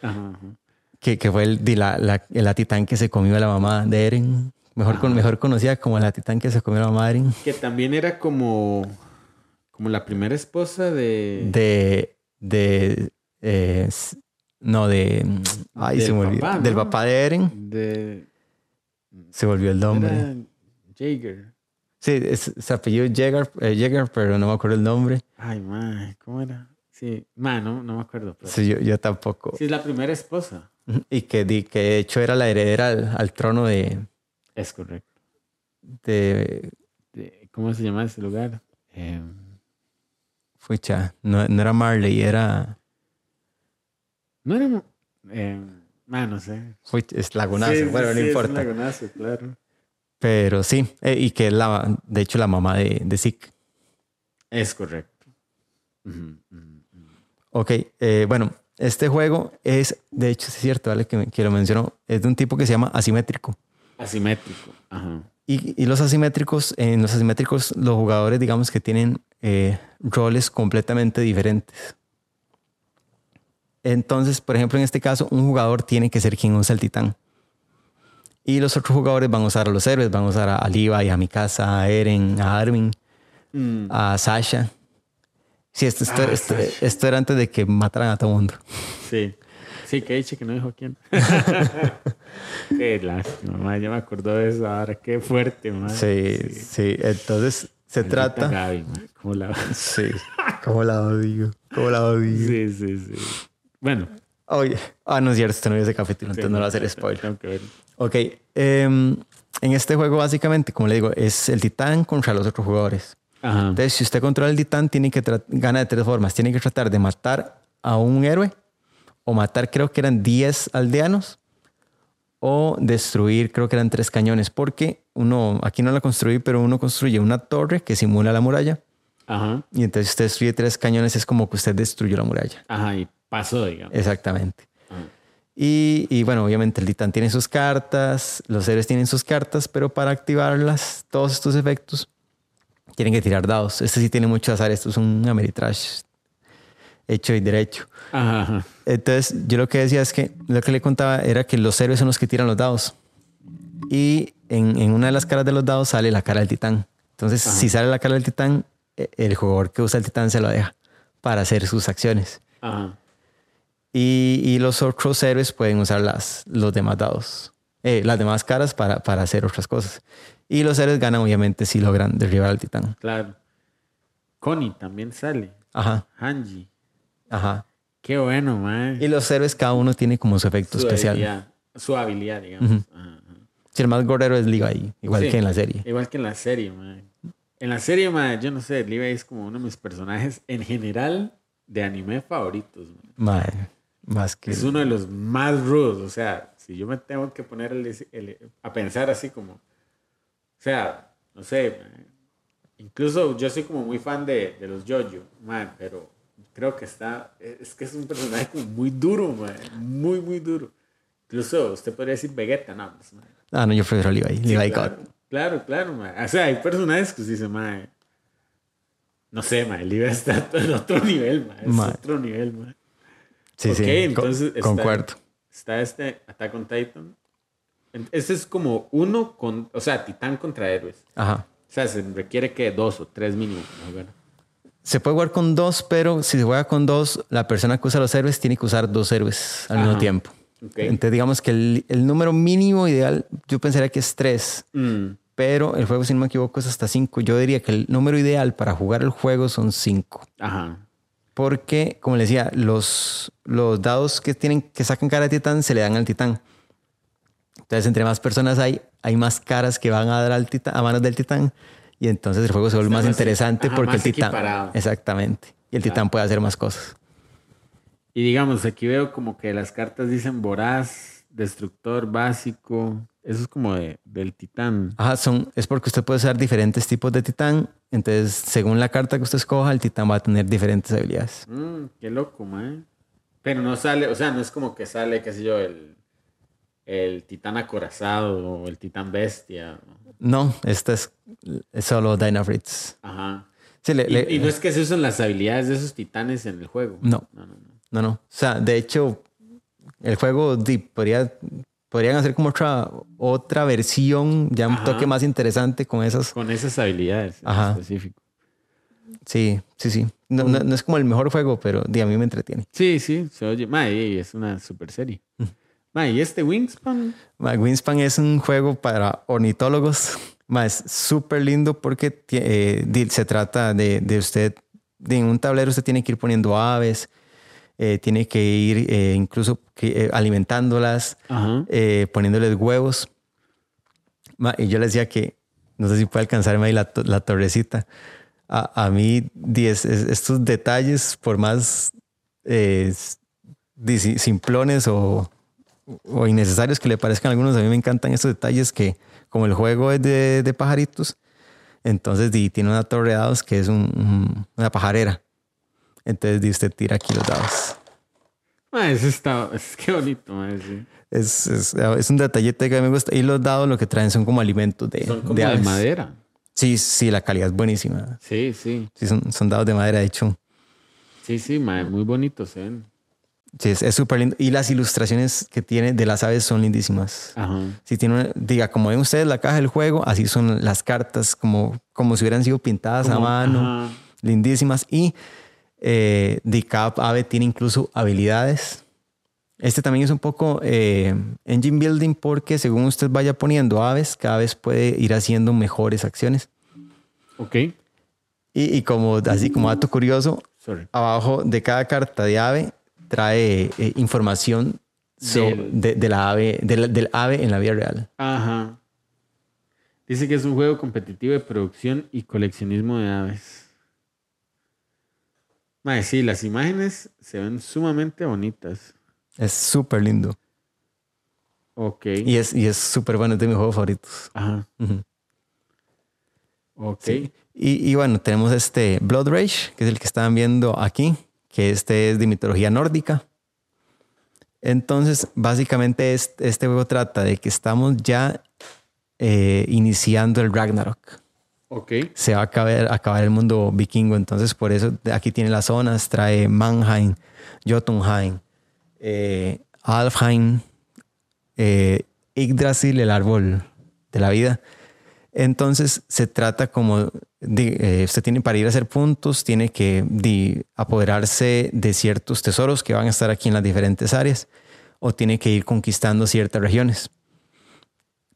Ajá. ajá. que, que fue el, la, la, la titán que se comió a la mamá de Eren, mejor, con, mejor conocida como la titán que se comió a la mamá de Eren, Que también era como. Como la primera esposa de. de, de eh, no, de, ay, se me olvidó, papá, del ¿no? papá de Eren, de se volvió el nombre. Jaeger. Sí, es, se apellido Jäger, eh, pero no me acuerdo el nombre. Ay, man, ¿cómo era? Sí, man, no, no me acuerdo. pero- Sí, yo, yo tampoco. Sí, es la primera esposa. Y que, di- que de hecho era la heredera al, al trono de, Es correcto. de De- ¿Cómo se llama ese lugar? Eh, Fucha, no, no era Marley, era no era. Eh, man, no sé. es Lagunazo, Sí, bueno, sí, no sí, es importa. Lagunazo, claro. Pero sí, eh, y que es la, de hecho la mamá de, de Zeke. Es correcto. Ok, eh, bueno, este juego es, de hecho, es cierto, vale, que, que lo mencionó, es de un tipo que se llama asimétrico. Asimétrico. Ajá. Y, y los asimétricos, en los asimétricos, los jugadores, digamos que tienen eh, roles completamente diferentes. Entonces, por ejemplo, en este caso, un jugador tiene que ser quien usa el titán. Y los otros jugadores van a usar a los héroes, van a usar a Levi, a Mikasa, a Eren, a Armin, Mm, a Sasha. Sí, esto, esto, Ah, esto- Sasha. esto era antes de que mataran a todo el mundo. Sí. Sí, que dicho que no dijo quién. Qué lástima, ma, ya me acordó de eso ahora. Qué fuerte, man. Sí, sí. Entonces se trata. Gaby, ¿Cómo la... Sí. ¿Cómo la odio? ¿Cómo la odio? Sí, sí, sí. Bueno. Oye, ah, no es cierto, este no vio ese capítulo, sí, entonces no lo va a hacer spoiler. Ver. Ok, em, en este juego básicamente, como le digo, es el titán contra los otros jugadores. Ajá. Entonces, si usted controla el titán, tiene que gana de tres formas. Tiene que tratar de matar a un héroe o matar, creo que eran 10 aldeanos o destruir, creo que eran tres cañones, porque uno, aquí no la construí, pero uno construye una torre que simula la muralla Ajá. y entonces usted destruye tres cañones, es como que usted destruyó la muralla. Ajá. Y pasó, digamos. Exactamente. Ajá. Y, y bueno, obviamente el titán tiene sus cartas, los héroes tienen sus cartas, pero para activarlas, todos estos efectos, tienen que tirar dados. Este sí tiene mucho azar, esto es un Ameritrash hecho y derecho. Ajá. ajá. Entonces, yo lo que decía es que lo que le contaba era que los héroes son los que tiran los dados. Y en, en una de las caras de los dados sale la cara del titán. Entonces, si sale la cara del titán, eh, el jugador que usa el titán se lo deja para hacer sus acciones. Ajá. Y, y los otros héroes pueden usar las, los demás dados, eh, las demás caras para, para hacer otras cosas. Y los héroes ganan, obviamente, si logran derribar al titán. Claro. Connie también sale. Ajá, Hanji. ajá. Qué bueno, man. Y los héroes, cada uno tiene como su efecto su especial. habilidad. Su habilidad, digamos. Ujú. Ajá, ajá. Si el más gorero es Levi, igual Sí. que en la serie. Igual que en la serie, man. En la serie, man, yo no sé, Levi es como uno de mis personajes en general de anime favoritos. man. Mae, más que... Es uno de los más rudos. O sea, si yo me tengo que poner el- el- a pensar así como. O sea, no sé. man. Incluso yo soy como muy fan de, de los JoJo, man, pero creo que está. Es que es un personaje como muy duro, man. Muy, muy duro. Incluso usted podría decir Vegeta, no, pues, man. Ah, no, yo prefiero Levi. Sí, Levi claro, God. claro, claro, man. O sea, hay personajes que se dicen, man. No sé, man. El Levi está en otro nivel, man. Es Man. otro nivel, man. Sí, Ok, sí, entonces está- concuerdo. Está este Attack on Titan. Este es como uno con, o sea, titán contra héroes. Ajá. O sea, se requiere que dos o tres mínimo. Se puede jugar con dos, pero si se juega con dos, la persona que usa los héroes tiene que usar dos héroes al mismo Ajá. tiempo. Ok. Entonces, digamos que el, el número mínimo ideal, yo pensaría que es tres. Mm, pero el juego, si no me equivoco, es hasta 5. Yo diría que el número ideal para jugar el juego son 5. Ajá. Porque, como les decía, los, los dados que, tienen, que sacan cara de titán se le dan al titán. Entonces, entre más personas hay, hay más caras que van a dar al titán, a manos del titán. Y entonces el juego se vuelve más más- interesante ajá, porque más el titán. equiparado. Exactamente. Y el titán puede hacer más cosas. Y digamos, aquí veo como que las cartas dicen voraz, destructor, básico. Eso es como de, del titán. Ajá, son, es porque usted puede usar diferentes tipos de titán. Entonces, según la carta que usted escoja, el titán va a tener diferentes habilidades. Mm, qué loco, man. Pero no sale, o sea, no es como que sale, qué sé yo, el, el titán acorazado o el titán bestia. No, esta es, es solo Dynafritz. Ajá. Sí, le- Y, le- y no es que se usan las habilidades de esos titanes en el juego. No. No, no, no. No, no. O sea, de hecho, el juego podría, podrían hacer como otra, otra versión, ya un Ajá. toque más interesante con esas. Con esas habilidades en Ajá. específico. Sí, sí, sí. No, no- no es como el mejor juego, pero a mí me entretiene. Sí, sí, se oye. Ma, y es una super serie. Ma, y este Wingspan. Wingspan es un juego para ornitólogos. Ma, es súper lindo porque eh, se trata de, de usted, en un tablero usted tiene que ir poniendo aves, eh, tiene que ir eh, incluso que, eh, alimentándolas, eh, poniéndoles huevos. Y yo les decía que, no sé si puede alcanzarme ahí la, la torrecita. A, a mí, di, es- es- estos detalles, por más simplones o, o innecesarios que le parezcan a algunos, a mí me encantan estos detalles que, como el juego es de, de pajaritos, entonces di, tiene una torre de dados que es un- un- una pajarera. Entonces di, usted tira aquí los dados. Ma, eso está. Es que bonito, ma, sí. Es, es, es un detallete que a mí me gusta. Y los dados lo que traen son como alimentos de, Son como de madera. Sí, sí, la calidad es buenísima. Sí, sí. Sí, son, son dados de madera, de hecho. Sí, sí, ma, muy bonitos, ¿eh? Sí, es es súper lindo. Y las ilustraciones que tiene de las aves son lindísimas. Ajá. Si tiene, una- diga, como ven ustedes la caja del juego, así son las cartas, como, como si hubieran sido pintadas Como- a mano, ajá. lindísimas. Y eh, de cada ave tiene incluso habilidades. Este también es un poco eh, engine building porque según usted vaya poniendo aves, cada vez puede ir haciendo mejores acciones. Ok. Y, y como así como dato curioso, Sorry. abajo de cada carta de ave trae eh, información so- Del- de, de la ave, de la- del ave en la vida real. Ajá. Dice que es un juego competitivo de producción y coleccionismo de aves. Mae, sí, las imágenes se ven sumamente bonitas. Es súper lindo. Ok. Y es y es súper bueno, es de mis juegos favoritos. Ajá. Ok. Sí. Y, y bueno, tenemos este Blood Rage, que es el que estaban viendo aquí, que este es de mitología nórdica. Entonces, básicamente es- este juego trata de que estamos ya eh, iniciando el Ragnarok. Ok. se va a acabar, el mundo vikingo. Entonces, por eso de aquí tiene las zonas, trae Mannheim, Jotunheim, eh, Alfheim, eh, Yggdrasil, el árbol de la vida. Entonces, se trata como, de, eh, usted tiene para ir a hacer puntos, tiene que di, apoderarse de ciertos tesoros que van a estar aquí en las diferentes áreas, o tiene que ir conquistando ciertas regiones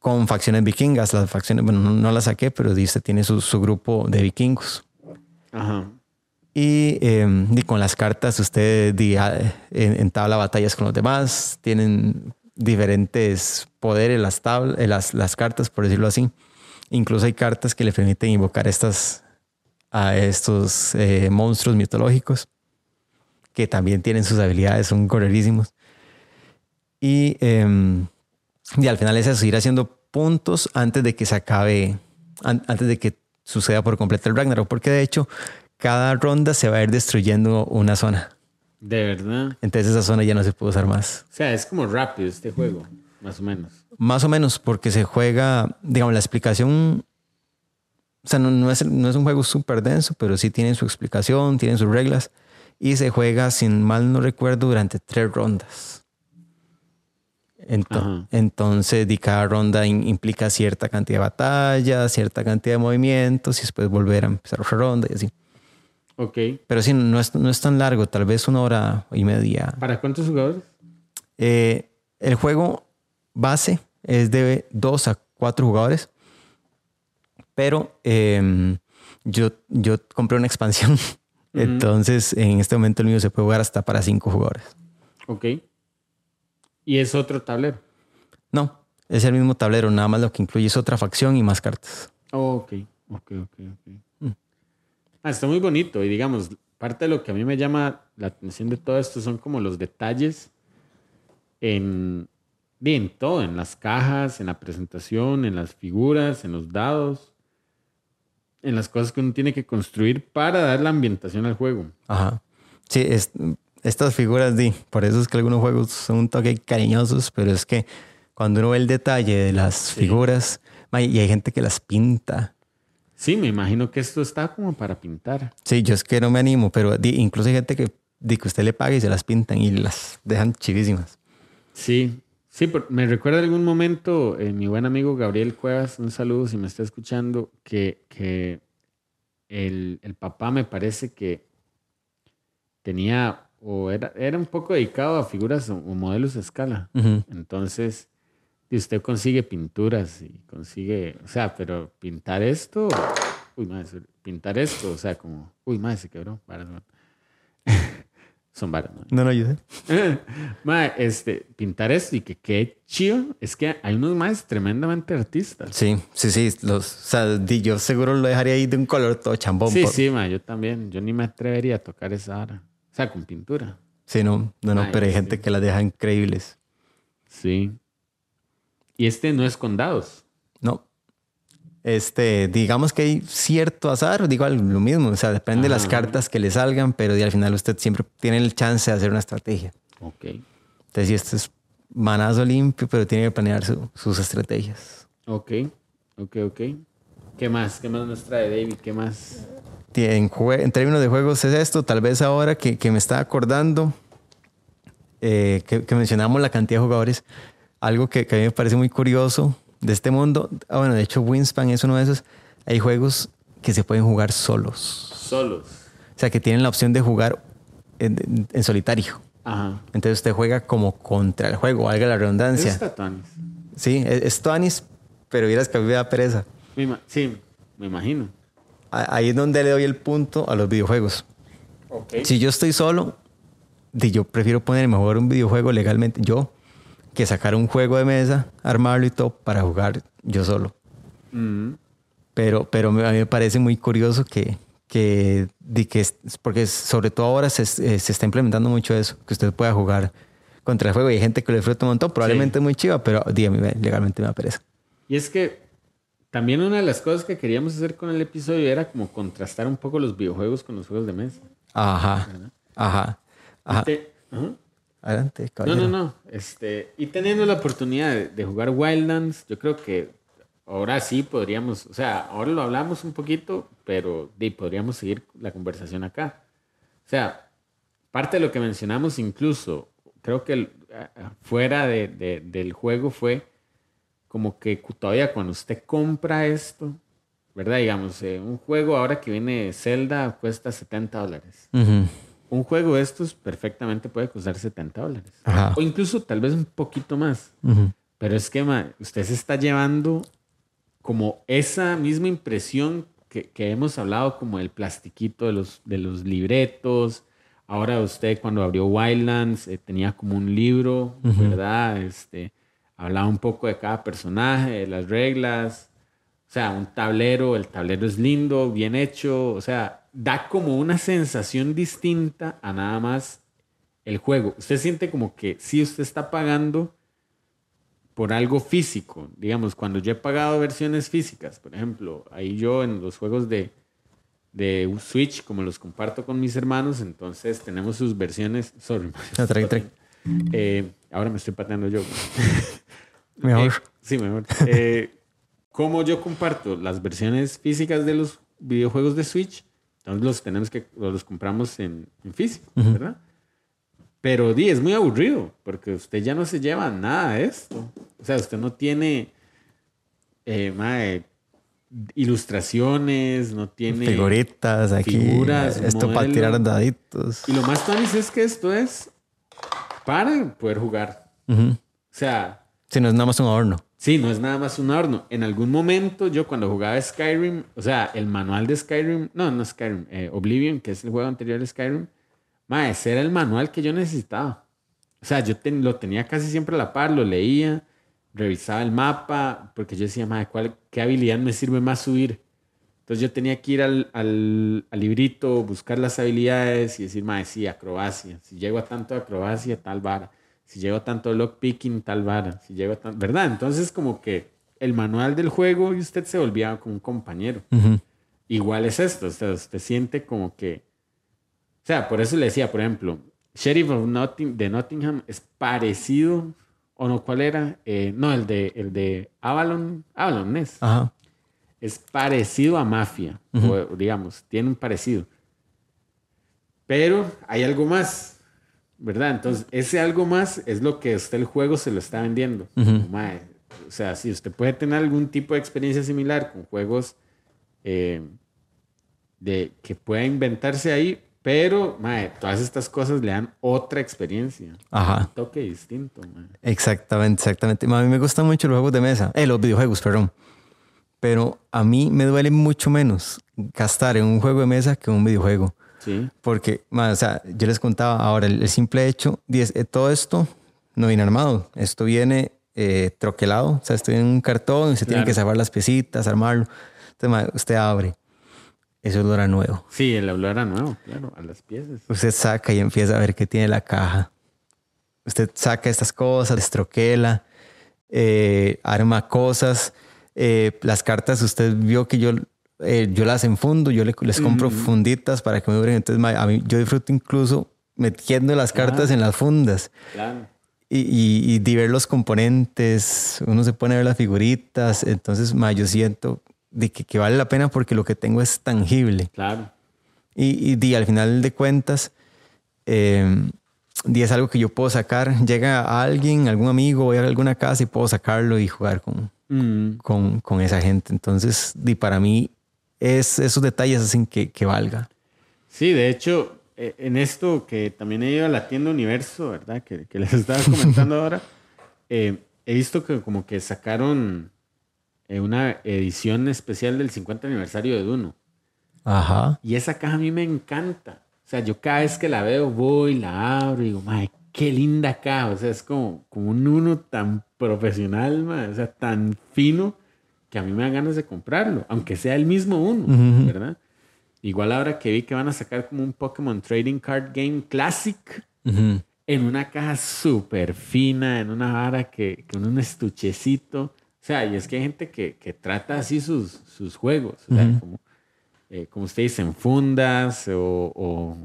con facciones vikingas. Las facciones, bueno, no, no las saqué, pero dice tiene su, su grupo de vikingos. Ajá. Y, eh, y con las cartas usted di, ah, en- entabla batallas con los demás. Tienen diferentes poderes las, tablas, las, las cartas, por decirlo así. Incluso hay cartas que le permiten invocar estas, a estos eh, monstruos mitológicos que también tienen sus habilidades, son correrísimos. Y, em, y al final es eso, ir haciendo puntos antes de que se acabe, an- antes de que suceda por completo el Ragnarok, porque de hecho cada ronda se va a ir destruyendo una zona. De verdad. Entonces esa zona ya no se puede usar más. O sea, es como rápido este juego, más o menos. Más o menos porque se juega, digamos, la explicación, o sea, no, no es, no es un juego súper denso, pero sí tiene su explicación, tiene sus reglas y se juega, sin mal no recuerdo, durante tres rondas. Entonces, di cada ronda in- implica cierta cantidad de batallas, cierta cantidad de movimientos y después volver a empezar otra ronda y así. Ok. Pero sí, no es, no es tan largo, tal vez una hora y media. ¿Para cuántos jugadores? Eh, el juego base es de 2 a 4 jugadores. Pero em, yo, yo compré una expansión. Entonces, en este momento el mío se puede jugar hasta para cinco jugadores. Ok. ¿Y es otro tablero? No, es el mismo tablero, nada más lo que incluye es otra facción y más cartas. Oh, ok, ok, ok, ok. Ah, está muy bonito y digamos, parte de lo que a mí me llama la atención de todo esto son como los detalles en, bien, todo, en las cajas, en la presentación, en las figuras, en los dados, en las cosas que uno tiene que construir para dar la ambientación al juego. Ajá. Sí, es, estas figuras, di, por eso es que algunos juegos son un toque cariñosos, pero es que cuando uno ve el detalle de las figuras, y hay gente que las pinta. Sí, me imagino que esto está como para pintar. Sí, yo es que no me animo, pero di, incluso hay gente que, di, que usted le paga y se las pintan y las dejan chivísimas. Sí, sí, pero me recuerda algún momento eh, mi buen amigo Gabriel Cuevas, un saludo si me está escuchando, que, que el, el papá me parece que tenía o era, era un poco dedicado a figuras o, o modelos a escala. Entonces, y usted consigue pinturas y consigue, o sea, pero pintar esto, uy, madre, pintar esto, o sea, como, uy, madre, se quebró, varas. Son varas. No, no, yo sé. Mae, este, pintar esto y que quede chido, es que hay unos más tremendamente artistas. Sí, sí, sí. Los, o sea, yo seguro lo dejaría ahí de un color todo chambón. Sí, por- sí, mae, yo también. Yo ni me atrevería a tocar esa vara. O sea, con pintura. Sí, no, no, no, Ay, pero hay sí. gente que las deja increíbles. Sí. Y este no es con dados. No. Este, digamos que hay cierto azar, digo lo mismo, o sea, depende de las cartas que le salgan, pero al final usted siempre tiene el chance de hacer una estrategia. Ok. Entonces, si esto es manazo limpio, pero tiene que planear su- sus estrategias. Ok. Ok, ok. ¿Qué más? ¿Qué más nos trae David? ¿Qué más? En, en términos de juegos es esto, tal vez ahora que, que me está acordando, eh, que, que mencionamos la cantidad de jugadores, algo que, que a mí me parece muy curioso de este mundo, ah, bueno, de hecho Winspan es uno de esos, hay juegos que se pueden jugar solos, Solos. o sea, que tienen la opción de jugar en, en solitario. Ajá. Entonces usted juega como contra el juego, valga la redundancia. tuanis. Sí, es, es Tuanis, pero vieras que a mí me da pereza. Me Sí, me imagino. Ahí es donde le doy el punto a los videojuegos. Si yo estoy solo, yo prefiero ponerme a jugar un videojuego legalmente yo que sacar un juego de mesa, armarlo y todo para jugar yo solo. Mm. Pero, pero a mí me parece muy curioso que, que, di, que es- porque sobre todo ahora se, se está implementando mucho eso, que usted pueda jugar contra el juego y hay gente que lo disfruta un montón, probablemente muy chiva, pero di, a mí me- legalmente me da pereza. Y es que también una de las cosas que queríamos hacer con el episodio era como contrastar un poco los videojuegos con los juegos de mesa. Ajá, ajá, ajá. Te- ajá. Adelante, No, caballero. no, no. Este, y teniendo la oportunidad de, de jugar Wildlands, yo creo que ahora sí podríamos, o sea, ahora lo hablamos un poquito, pero de, podríamos seguir la conversación acá. O sea, parte de lo que mencionamos incluso, creo que el- a- fuera de- del juego fue como que todavía cuando usted compra esto, ¿verdad? Digamos, eh, un juego ahora que viene Zelda cuesta 70 dólares. Un juego de estos perfectamente puede costar 70 dólares. Ajá. O incluso tal vez un poquito más. Pero es que ma, usted se está llevando como esa misma impresión que, que hemos hablado, como el plastiquito de los, de los libretos. Ahora usted cuando abrió Wildlands eh, tenía como un libro, ¿verdad? Este, hablaba un poco de cada personaje, de las reglas. O sea, un tablero, el tablero es lindo, bien hecho. O sea, da como una sensación distinta a nada más el juego. Usted siente como que si usted está pagando por algo físico. Digamos, cuando yo he pagado versiones físicas, por ejemplo, ahí yo en los juegos de, de Switch, como los comparto con mis hermanos, entonces tenemos sus versiones. Sorry, No, tranqui, tranqui. Eh, ahora me estoy pateando yo. Mejor. Eh, sí, mejor. Eh, como yo comparto las versiones físicas de los videojuegos de Switch, entonces los tenemos que, los compramos en, en físico, ¿verdad? Pero di, es muy aburrido, porque usted ya no se lleva nada de esto. O sea, usted no tiene eh, mae, ilustraciones, no tiene... Figuritas aquí. figuras, esto para tirar daditos. Y lo más tuanis es que esto es para poder jugar. O sea, Si no es nada más un adorno. Sí, no es nada más un horno. En algún momento yo cuando jugaba Skyrim, o sea, el manual de Skyrim, no, no Skyrim, eh, Oblivion, que es el juego anterior de Skyrim, ma, ese era el manual que yo necesitaba. O sea, yo lo tenía casi siempre a la par, lo leía, revisaba el mapa, porque yo decía, ma, ¿cuál, ¿qué habilidad me sirve más subir? Entonces yo tenía que ir al, al, al librito, buscar las habilidades y decir, ma, sí, acrobacia. Si llego a tanto acrobacia, tal vara si llego tanto lockpicking, tal vara, si llego tan, ¿verdad? Entonces como que el manual del juego y usted se volvía como un compañero. Igual es esto, o sea, usted siente como que, o sea, por eso le decía, por ejemplo, Sheriff of Notting, de Nottingham es parecido, o no, ¿cuál era? Eh, no, el de, el de Avalon, Avalon es. Ajá. Es parecido a Mafia, o, digamos, tiene un parecido. Pero hay algo más ¿verdad? Entonces, ese algo más es lo que usted el juego se lo está vendiendo. o sea, si usted puede tener algún tipo de experiencia similar con juegos eh, de, que pueda inventarse ahí, pero todas estas cosas le dan otra experiencia. Ajá. Un toque distinto. Exactamente, exactamente. a mí me gustan mucho los juegos de mesa, eh, los videojuegos, perdón. Pero a mí me duele mucho menos gastar en un juego de mesa que en un videojuego. Porque, o sea, yo les contaba ahora, el, simple hecho, eh, todo esto no viene armado, esto viene eh, troquelado, o sea, esto viene en un cartón y se tiene que salvar las piecitas, armarlo. Entonces, usted abre. Eso es lo nuevo. Sí, el olor era nuevo, claro, a las piezas. Usted saca y empieza a ver qué tiene la caja. Usted saca estas cosas, destroquela, eh, arma cosas. Las cartas, usted vio que yo eh, yo las enfundo, yo les, compro funditas para que me duren. Entonces, a mí, yo disfruto incluso metiendo las cartas en las fundas. Y, y, ver los componentes, uno se pone a ver las figuritas. Entonces, ma, yo siento de que, vale la pena porque lo que tengo es tangible. Claro. Y, y, al final de cuentas, eh, es algo que yo puedo sacar. Llega a alguien, algún amigo, voy a alguna casa y puedo sacarlo y jugar con, con, con, esa gente. Entonces, di, para mí es esos detalles hacen que, que valga. Sí, de hecho, eh, en esto que también he ido a la tienda Universo, ¿verdad? Que, que les estaba comentando ahora, eh, he visto que como que sacaron eh, una edición especial del 50 aniversario de Duno. Ajá. Y esa caja a mí me encanta. O sea, yo cada vez que la veo voy, la abro y digo, madre, qué linda caja. O sea, es como, como un Uno tan profesional, madre, o sea, tan fino que a mí me dan ganas de comprarlo, aunque sea el mismo uno, ¿verdad? Igual ahora que vi que van a sacar como un Pokémon Trading Card Game Classic en una caja súper fina, en una vara que con un estuchecito. O sea, y es que hay gente que, que trata así sus, sus juegos, o sea, como, eh, como usted dice, en fundas o, o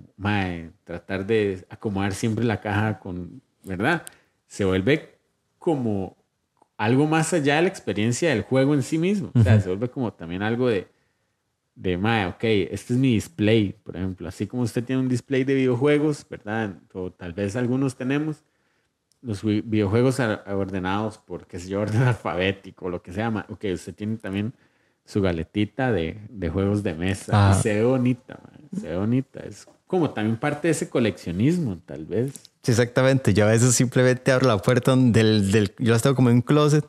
tratar de acomodar siempre la caja con, ¿verdad? Se vuelve como algo más allá de la experiencia del juego en sí mismo. O sea, se vuelve como también algo de, de, mae, ok, este es mi display, por ejemplo. Así como usted tiene un display de videojuegos, ¿verdad? O tal vez algunos tenemos los videojuegos ordenados por, qué sé yo, orden alfabético, lo que sea. Ok, usted tiene también su galetita de, de juegos de mesa. se ve bonita, se ve bonita. Es como también parte de ese coleccionismo, tal vez. Sí, exactamente. Yo a veces simplemente abro la puerta del, del yo las tengo como en un closet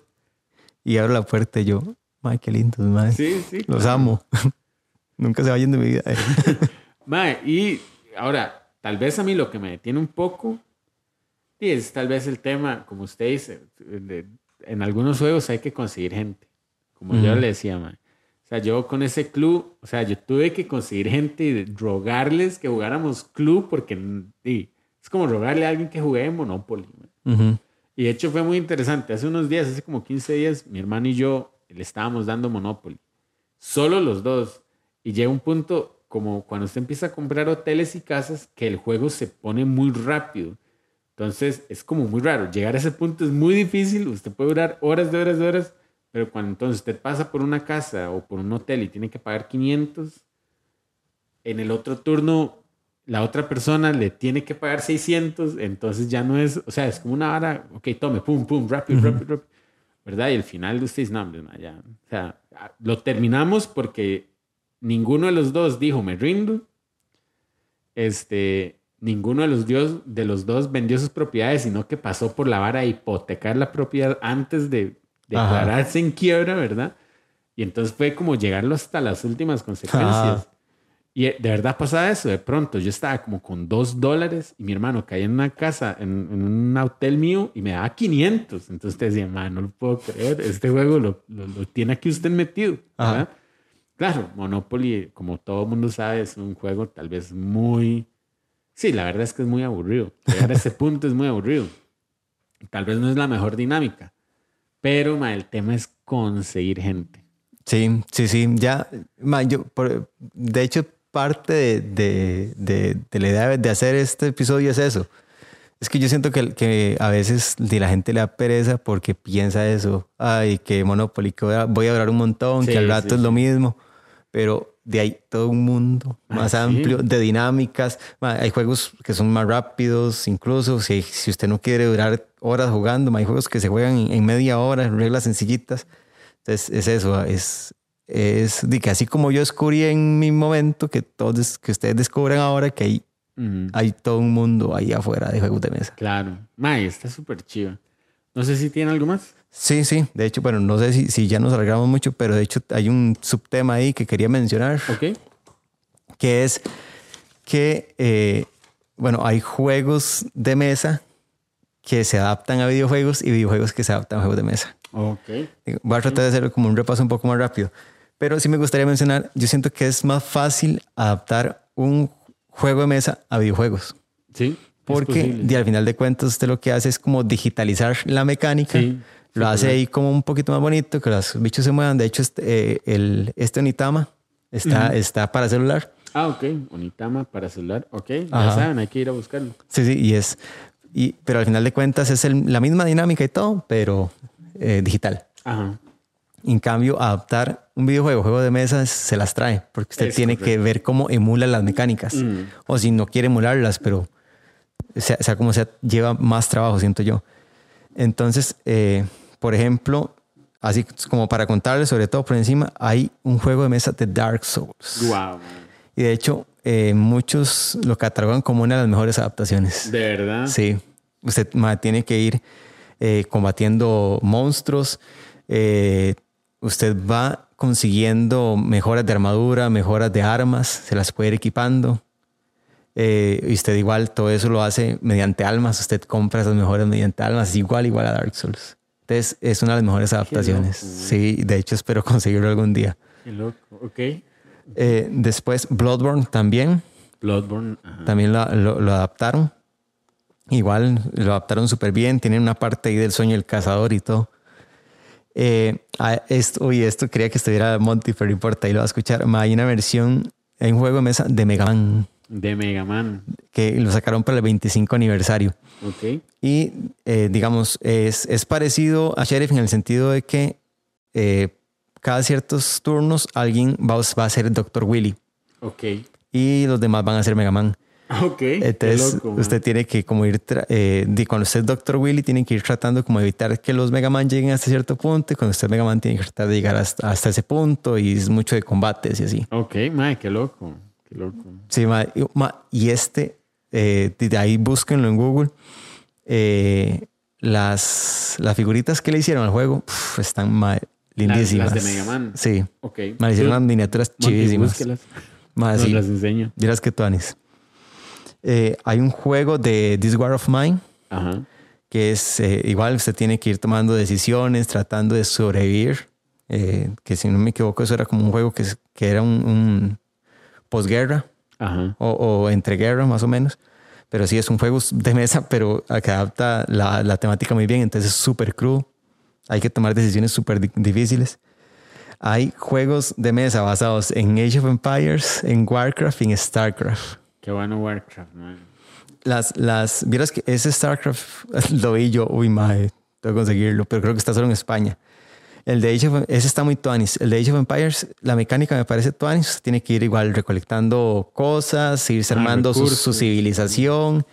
y abro la puerta y yo, ay, qué lindos, madre. Sí, sí. Los amo. Nunca se vayan de mi vida. y ahora, tal vez a mí lo que me detiene un poco es tal vez el tema, como usted dice, en algunos juegos hay que conseguir gente. Como yo le decía, madre. O sea, yo con ese club, o sea, yo tuve que conseguir gente y rogarles que jugáramos club porque es como rogarle a alguien que juegue Monopoly. Y de hecho fue muy interesante. Hace unos días, hace como 15 días, mi hermano y yo le estábamos dando Monopoly. Solo los dos. Y llega un punto como cuando usted empieza a comprar hoteles y casas que el juego se pone muy rápido. Entonces es como muy raro. Llegar a ese punto es muy difícil. Usted puede durar horas de horas de horas. Pero cuando entonces usted pasa por una casa o por un hotel y tiene que pagar 500, en el otro turno la otra persona le tiene que pagar 600, entonces ya no es, o sea, es como una vara, ok, tome, pum, pum, rápido, rápido, rápido, ¿verdad? Y el final de ustedes, no, hombre, ya, o sea, lo terminamos porque ninguno de los dos dijo, me rindo, este, ninguno de los, dios, de los dos vendió sus propiedades, sino que pasó por la vara a hipotecar la propiedad antes de, declararse en quiebra, ¿verdad? Y entonces fue como llegarlo hasta las últimas consecuencias. Ajá. Y eh, de verdad pasaba eso. De pronto yo estaba como con dos dólares y mi hermano caía en una casa, en, en un hotel mío y me daba 500. Entonces te decía, man, no lo puedo creer. Este juego lo, lo, lo tiene aquí usted metido. Ajá. ¿verdad? Claro, Monopoly, como todo mundo sabe, es un juego tal vez muy... Sí, la verdad es que es muy aburrido. Llegar a ese punto es muy aburrido. Tal vez no es la mejor dinámica. Pero ma, el tema es conseguir gente. Sí, sí, sí. Ya, ma, yo, por- de hecho, parte de, de- de- de la idea de hacer este episodio es eso. Es que yo siento que, que a veces de la gente le da pereza porque piensa eso. Ay, que Monopoly, que voy a, voy a durar un montón, Sí, que al rato sí, es lo sí. mismo. Pero de ahí todo un mundo Ah, más sí. amplio de dinámicas. Hay juegos que son más rápidos, incluso si, si usted no quiere durar horas jugando, hay juegos que se juegan en, en media hora, reglas sencillitas. Entonces es eso, es, es de que así como yo descubrí en mi momento, que todos, que ustedes descubran ahora que hay, Ujú. hay todo un mundo ahí afuera de juegos de mesa. Claro. May, está súper chido. No sé si tiene algo más. Sí, sí, de hecho, bueno, no sé si, si ya nos alargamos mucho, pero de hecho hay un subtema ahí que quería mencionar, Ok. que es que, eh, bueno, hay juegos de mesa que se adaptan a videojuegos y videojuegos que se adaptan a juegos de mesa. Ok. Voy a tratar de hacer como un repaso un poco más rápido. Pero sí me gustaría mencionar, yo siento que es más fácil adaptar un juego de mesa a videojuegos. Sí. Porque de, al final de cuentas usted lo que hace es como digitalizar la mecánica. Sí, lo hace ahí como un poquito más bonito, que los bichos se muevan. De hecho, este, eh, el, este Onitama está, está para celular. Ah, ok. Onitama para celular. Ok. Ya Ajá. saben, hay que ir a buscarlo. Sí, sí, y es... Y, pero al final de cuentas es el- la misma dinámica y todo, pero eh, digital. Ajá. En cambio, adaptar un videojuego, juego de mesa, se las trae, porque usted Es tiene que correcto. ver cómo emula las mecánicas. Mm. O si no quiere emularlas, pero sea, sea como sea, lleva más trabajo, siento yo. Entonces, eh, por ejemplo, así como para contarles, sobre todo por encima, hay un juego de mesa de Dark Souls. Wow. Y de hecho, eh, muchos lo catalogan como una de las mejores adaptaciones. De verdad. Sí, usted tiene que ir eh, combatiendo monstruos. eh, usted va consiguiendo mejoras de armadura, mejoras de armas, se las puede ir equipando. Y usted igual todo eso lo hace mediante almas. Usted compra esas mejoras mediante almas, igual, igual a Dark Souls. Entonces es una de las mejores adaptaciones. loco. Sí, de hecho espero conseguirlo algún día. Qué loco. Ok. Eh, después Bloodborne también. Bloodborne. Ajá. También lo, lo- lo adaptaron. Igual lo adaptaron súper bien. Tienen una parte ahí del sueño del cazador y todo. Eh, ah, esto, uy, esto quería que estuviera Monty, pero no importa, ahí lo va a escuchar. Hay una versión, hay un juego de mesa de Mega Man De Mega Man. que lo sacaron para el 25 aniversario. Ok. Y eh, digamos, es, es parecido a Sheriff en el sentido de que eh, cada ciertos turnos alguien va, a- va a ser Dr. Willy Ok. y los demás van a ser Mega Man. Ok. Qué Entonces, loco, usted tiene que como ir, eh, cuando usted es Dr. Willy, tiene que ir tratando como evitar que los Mega Man lleguen hasta cierto punto y cuando usted es Mega Man tiene que tratar de llegar hasta, hasta ese punto y es mucho de combates y así. Ok, mae, qué loco. Qué loco. Sí, ma, y, ma, y este, eh, de ahí búsquenlo en Google. Eh, las, las figuritas que le hicieron al juego están ma, lindísimas. las de Mega Man. Sí, Ok. ma, le hicieron unas miniaturas chivísimas. Nos sí. las enseño. Dirás que tú, Anis. Eh, hay un juego de This War of Mine Ajá. que es eh, igual, usted tiene que ir tomando decisiones, tratando de sobrevivir. Eh, que si no me equivoco, eso era como un juego que, que era un, un posguerra Ajá. o, o entreguerra, más o menos. Pero sí es un juego de mesa, pero que adapta la, la temática muy bien, entonces es súper crudo. Hay que tomar decisiones súper di- difíciles. Hay juegos de mesa basados en Age of Empires, en Warcraft y en Starcraft. Qué bueno Warcraft, man. Las, las, vieras que ese StarCraft lo vi yo, uy, madre, tengo que conseguirlo, pero creo que está solo en España. El de Age of, ese está muy tuanis. El de Age of Empires, la mecánica me parece. Usted tiene que ir igual recolectando cosas, irse Ah, armando su, civilización.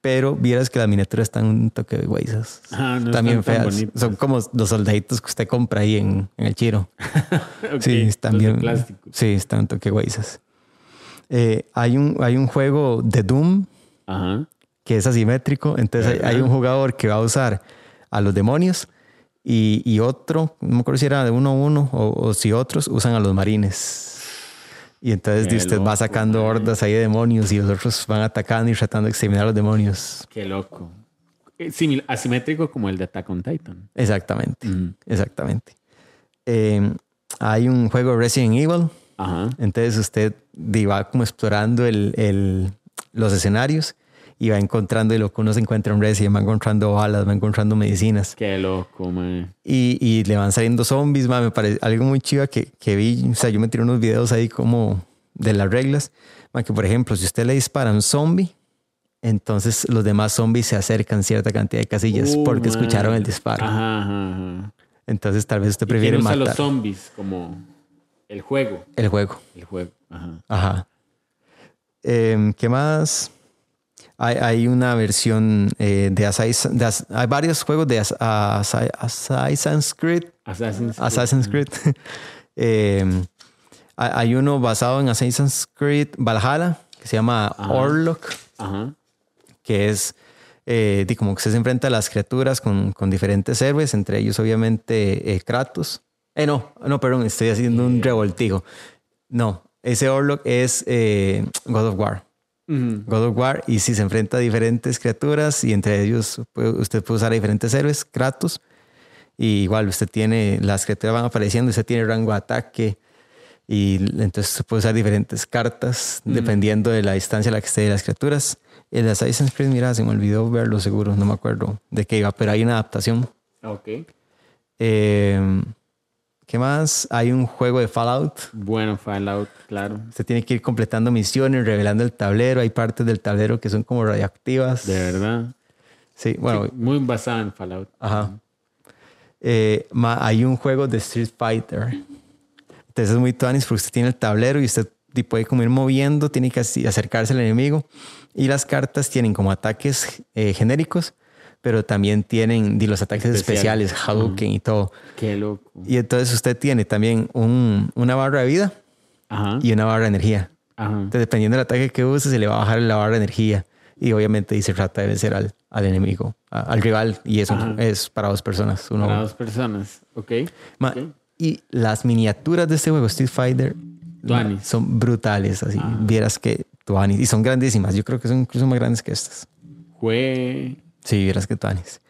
Pero vieras que las miniaturas están un toque de guaysas. Ah, no También feas. Son como los soldaditos que usted compra ahí en, en el chiro. Sí, están de bien. Sí, están un toque guaysas. Eh, hay, un, hay un juego de Doom Ajá. que es asimétrico. Entonces hay, hay un jugador que va a usar a los demonios Y, y otro, no me acuerdo si era de uno a uno o, o si otros usan a los marines. Y entonces Qué usted va sacando hordas ahí de demonios y los otros van atacando y tratando de exterminar a los demonios. Qué loco. Eh, simil- asimétrico como el de Attack on Titan. Exactamente, exactamente. Eh, hay un juego Resident Evil, Ajá. entonces usted va como explorando el, el- los escenarios y va encontrando y lo que uno se encuentra en Resident, va encontrando balas, va encontrando medicinas. Qué loco, mae. Y, y le van saliendo zombies, ma, me parece algo muy chiva que, que vi. O sea, yo me tiré unos videos ahí como de las reglas. ma, que por ejemplo, si usted le dispara a un zombie, entonces los demás zombies se acercan cierta cantidad de casillas Uh, porque mae. escucharon el disparo. Ajá, ajá. Entonces tal vez usted ¿Y prefiere quién usa matar los zombies como el juego? el juego. El juego. Ajá. Ajá. Em, ¿Qué más? Hay, hay una versión eh, de Assassin's... de As- hay varios juegos de As- As- Assassin's Creed Assassin's Creed. Assassin's Creed. Eh, hay uno basado en Assassin's Creed Valhalla que se llama Orlok, Ajá. que es eh, como que se enfrenta a las criaturas con, con diferentes héroes, entre ellos obviamente eh, Kratos. Eh, no, no, perdón, estoy haciendo un revoltijo. No, ese Orlok es eh, God of War. God of War y si se enfrenta a diferentes criaturas y entre ellos usted puede usar a diferentes héroes, Kratos. Y igual usted tiene, las criaturas van apareciendo, usted tiene rango de ataque y entonces se puede usar diferentes cartas dependiendo de la distancia a la que esté de las criaturas. El Assassin's Creed, mira, se me olvidó verlo seguro, no me acuerdo de qué iba, pero hay una adaptación. Ok. Eh, ¿Qué más? Hay un juego de Fallout. Bueno, Fallout, claro. Usted tiene que ir completando misiones, revelando el tablero. Hay partes del tablero que son como radioactivas. De verdad. Sí, bueno, Sí, muy basado en Fallout. Ajá. Eh, hay un juego de Street Fighter. Entonces es muy tuanis porque usted tiene el tablero y usted puede como ir moviendo, tiene que acercarse al enemigo. Y las cartas tienen como ataques eh, genéricos, pero también tienen los ataques Especiales. especiales, Hadouken y todo. Qué loco. Y entonces usted tiene también un- una barra de vida Ajá. y una barra de energía. Ajá. Entonces, dependiendo del ataque que use, se le va a bajar la barra de energía. Y obviamente dice trata de vencer al, al enemigo, a- al rival. Y eso Ajá. es para dos personas. Uno, Para dos personas. Ok. Ma- Ok. Y las miniaturas de este juego, Street Fighter, ma, son brutales. Así, Ah. vieras que tuanis. Y son grandísimas. Yo creo que son incluso más grandes que estas. Fue. Sí, vieras que tuanis.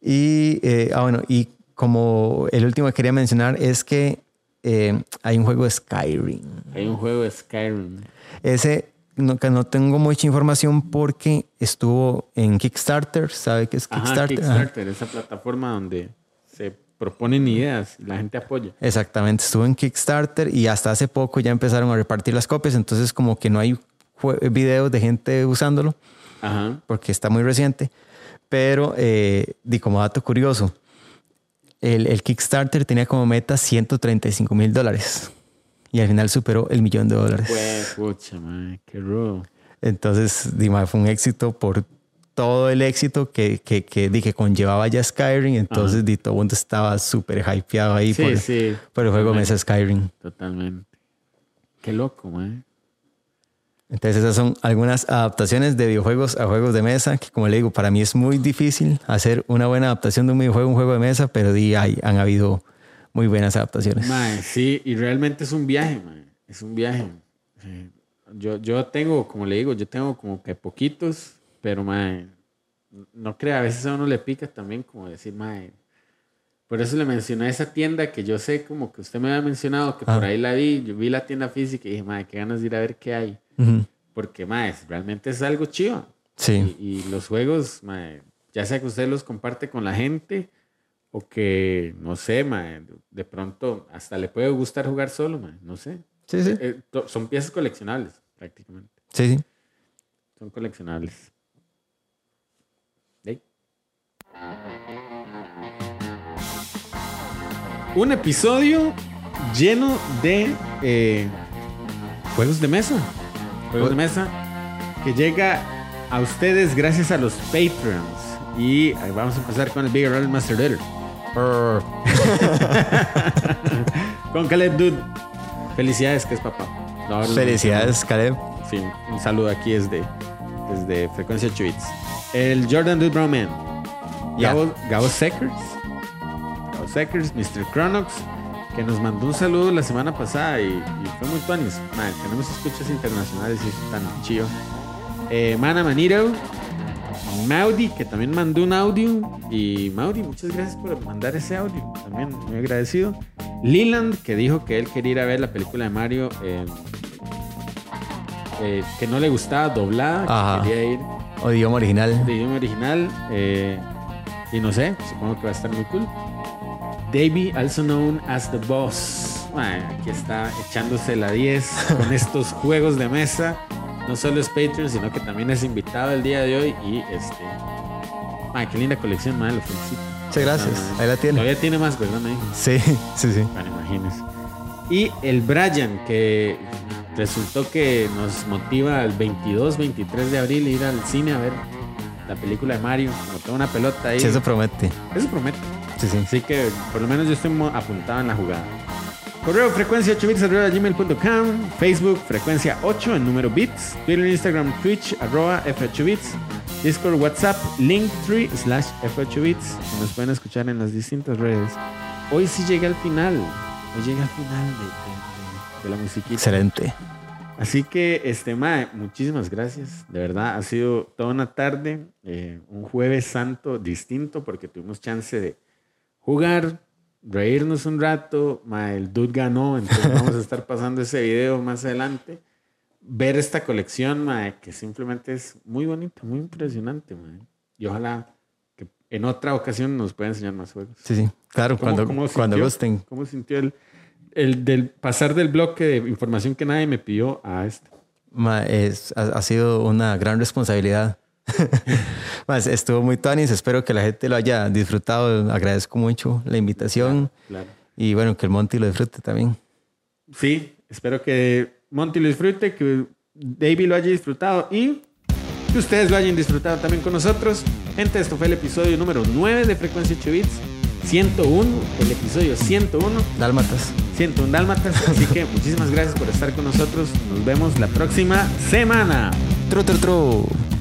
Y, eh, ah, bueno, y como el último que quería mencionar es que eh, hay un juego de Skyrim. Hay un juego de Skyrim. Ese no, que no tengo mucha información porque estuvo en Kickstarter. ¿Sabe qué es Ajá, Kickstarter? Ajá. Kickstarter, esa plataforma donde se proponen ideas y la gente apoya. Exactamente, estuvo en Kickstarter y hasta hace poco ya empezaron a repartir las copias, entonces como que no hay videos de gente usándolo Ajá. porque está muy reciente, pero eh, di como dato curioso, el, el Kickstarter tenía como meta 135 mil dólares y al final superó el millón de dólares. Pucha, man, qué rudo. Entonces, di, ma, fue un éxito por todo el éxito que, que, que, conllevaba ya Skyrim, entonces di, todo el mundo estaba súper hypeado ahí Sí, por, sí. por el juego mesa Skyrim. Totalmente. Qué loco, man. Entonces esas son algunas adaptaciones de videojuegos a juegos de mesa, que como le digo, para mí es muy difícil hacer una buena adaptación de un videojuego a un juego de mesa, pero di, hay, han habido muy buenas adaptaciones. Mae, sí, y realmente es un viaje, mae. Es un viaje. Yo, yo tengo, como le digo, yo tengo como que poquitos, pero mae, no crea, a veces a uno le pica también como decir, mae. Por eso le mencioné esa tienda que yo sé como que usted me había mencionado, que por Ah. ahí la vi, yo vi la tienda física y dije, mae, qué ganas de ir a ver qué hay. Ujú. Porque, mae, es- realmente es algo chido. Sí, Y, y los juegos, mae, ya sea que usted los comparte con la gente o que, no sé, mae, de pronto hasta le puede gustar jugar solo, mae, no sé. sí, sí, Eh, son piezas coleccionables, prácticamente. sí, sí. Son coleccionables. ¿Ey? Un episodio lleno de eh, juegos de mesa. Juegos de mesa que llega a ustedes gracias a los Patreons. Y eh, vamos a empezar con el Big Roll Master Leader. Con Caleb Dude. Felicidades, que es papá. No, Felicidades, Caleb. menciono. Sí, un saludo aquí desde, desde Frecuencia 8 Bits. El Jordan Dude Brown Man. Gabo, Gabo Seckers. Mr. Chronox, que nos mandó un saludo la semana pasada y, y fue muy tuanis. Man, tenemos escuchas internacionales y eso tan chido. Eh, Mana Maniro, Maudi, que también mandó un audio. Y Maudi, muchas gracias por mandar ese audio. También muy agradecido. Leland, que dijo que él quería ir a ver la película de Mario. eh, eh, que no le gustaba doblada, que quería ir O idioma original. de idioma original. eh, y no sé, supongo que va a estar muy cool. Davey, also known as the Boss. Aquí está echándose la 10 con estos juegos de mesa. No solo es Patreon, sino que también es invitado el día de hoy. Y este. Qué linda colección, mae, lo felicito. Muchas gracias. Ah, Ahí la tiene. Todavía tiene más, ¿verdad, me? Sí, sí, sí. Bueno, imagínese. Y el Brian, que resultó que nos motiva el 22, 23 de abril ir al cine a ver la película de Mario. Como toda una pelota ahí. Sí, eso promete. Eso promete. Sí, sí. Así que por lo menos yo estoy apuntado en la jugada. Correo frecuencia 8 bits arroba gmail.com, Facebook frecuencia 8 en número bits, Twitter, Instagram, Twitch arroba F8 bits, Discord, WhatsApp, Linktree slash F8 bits. Nos pueden escuchar en las distintas redes. Hoy sí llega al final. Hoy llega al final de, de- de- de la musiquita. Excelente. Así que, este, Mae, muchísimas gracias. De verdad, ha sido toda una tarde, eh, un jueves santo distinto porque tuvimos chance de jugar, reírnos un rato. Mae, el dude ganó, entonces vamos a estar pasando ese video más adelante. Ver esta colección, Mae, que simplemente es muy bonita, muy impresionante. Y ojalá que en otra ocasión nos pueda enseñar más juegos. Sí, sí. Claro, ¿Cómo- cuando, cómo cuando sintió? gusten. ¿Cómo sintió el, el del pasar del bloque de información que nadie me pidió a este? Ma, es- ha, ha sido una gran responsabilidad. Más, estuvo muy tanis. Espero que la gente lo haya disfrutado. Agradezco mucho la invitación. Claro. Y bueno, que el Monty lo disfrute también. Sí, espero que Monty lo disfrute, que David lo haya disfrutado y que ustedes lo hayan disfrutado también con nosotros. Gente, esto fue el episodio número 9 de Frecuencia 8 Bits. 101, el episodio 101, Dálmatas. 101 Dálmatas. Así que muchísimas gracias por estar con nosotros. Nos vemos la próxima semana. Tru, tru, tru.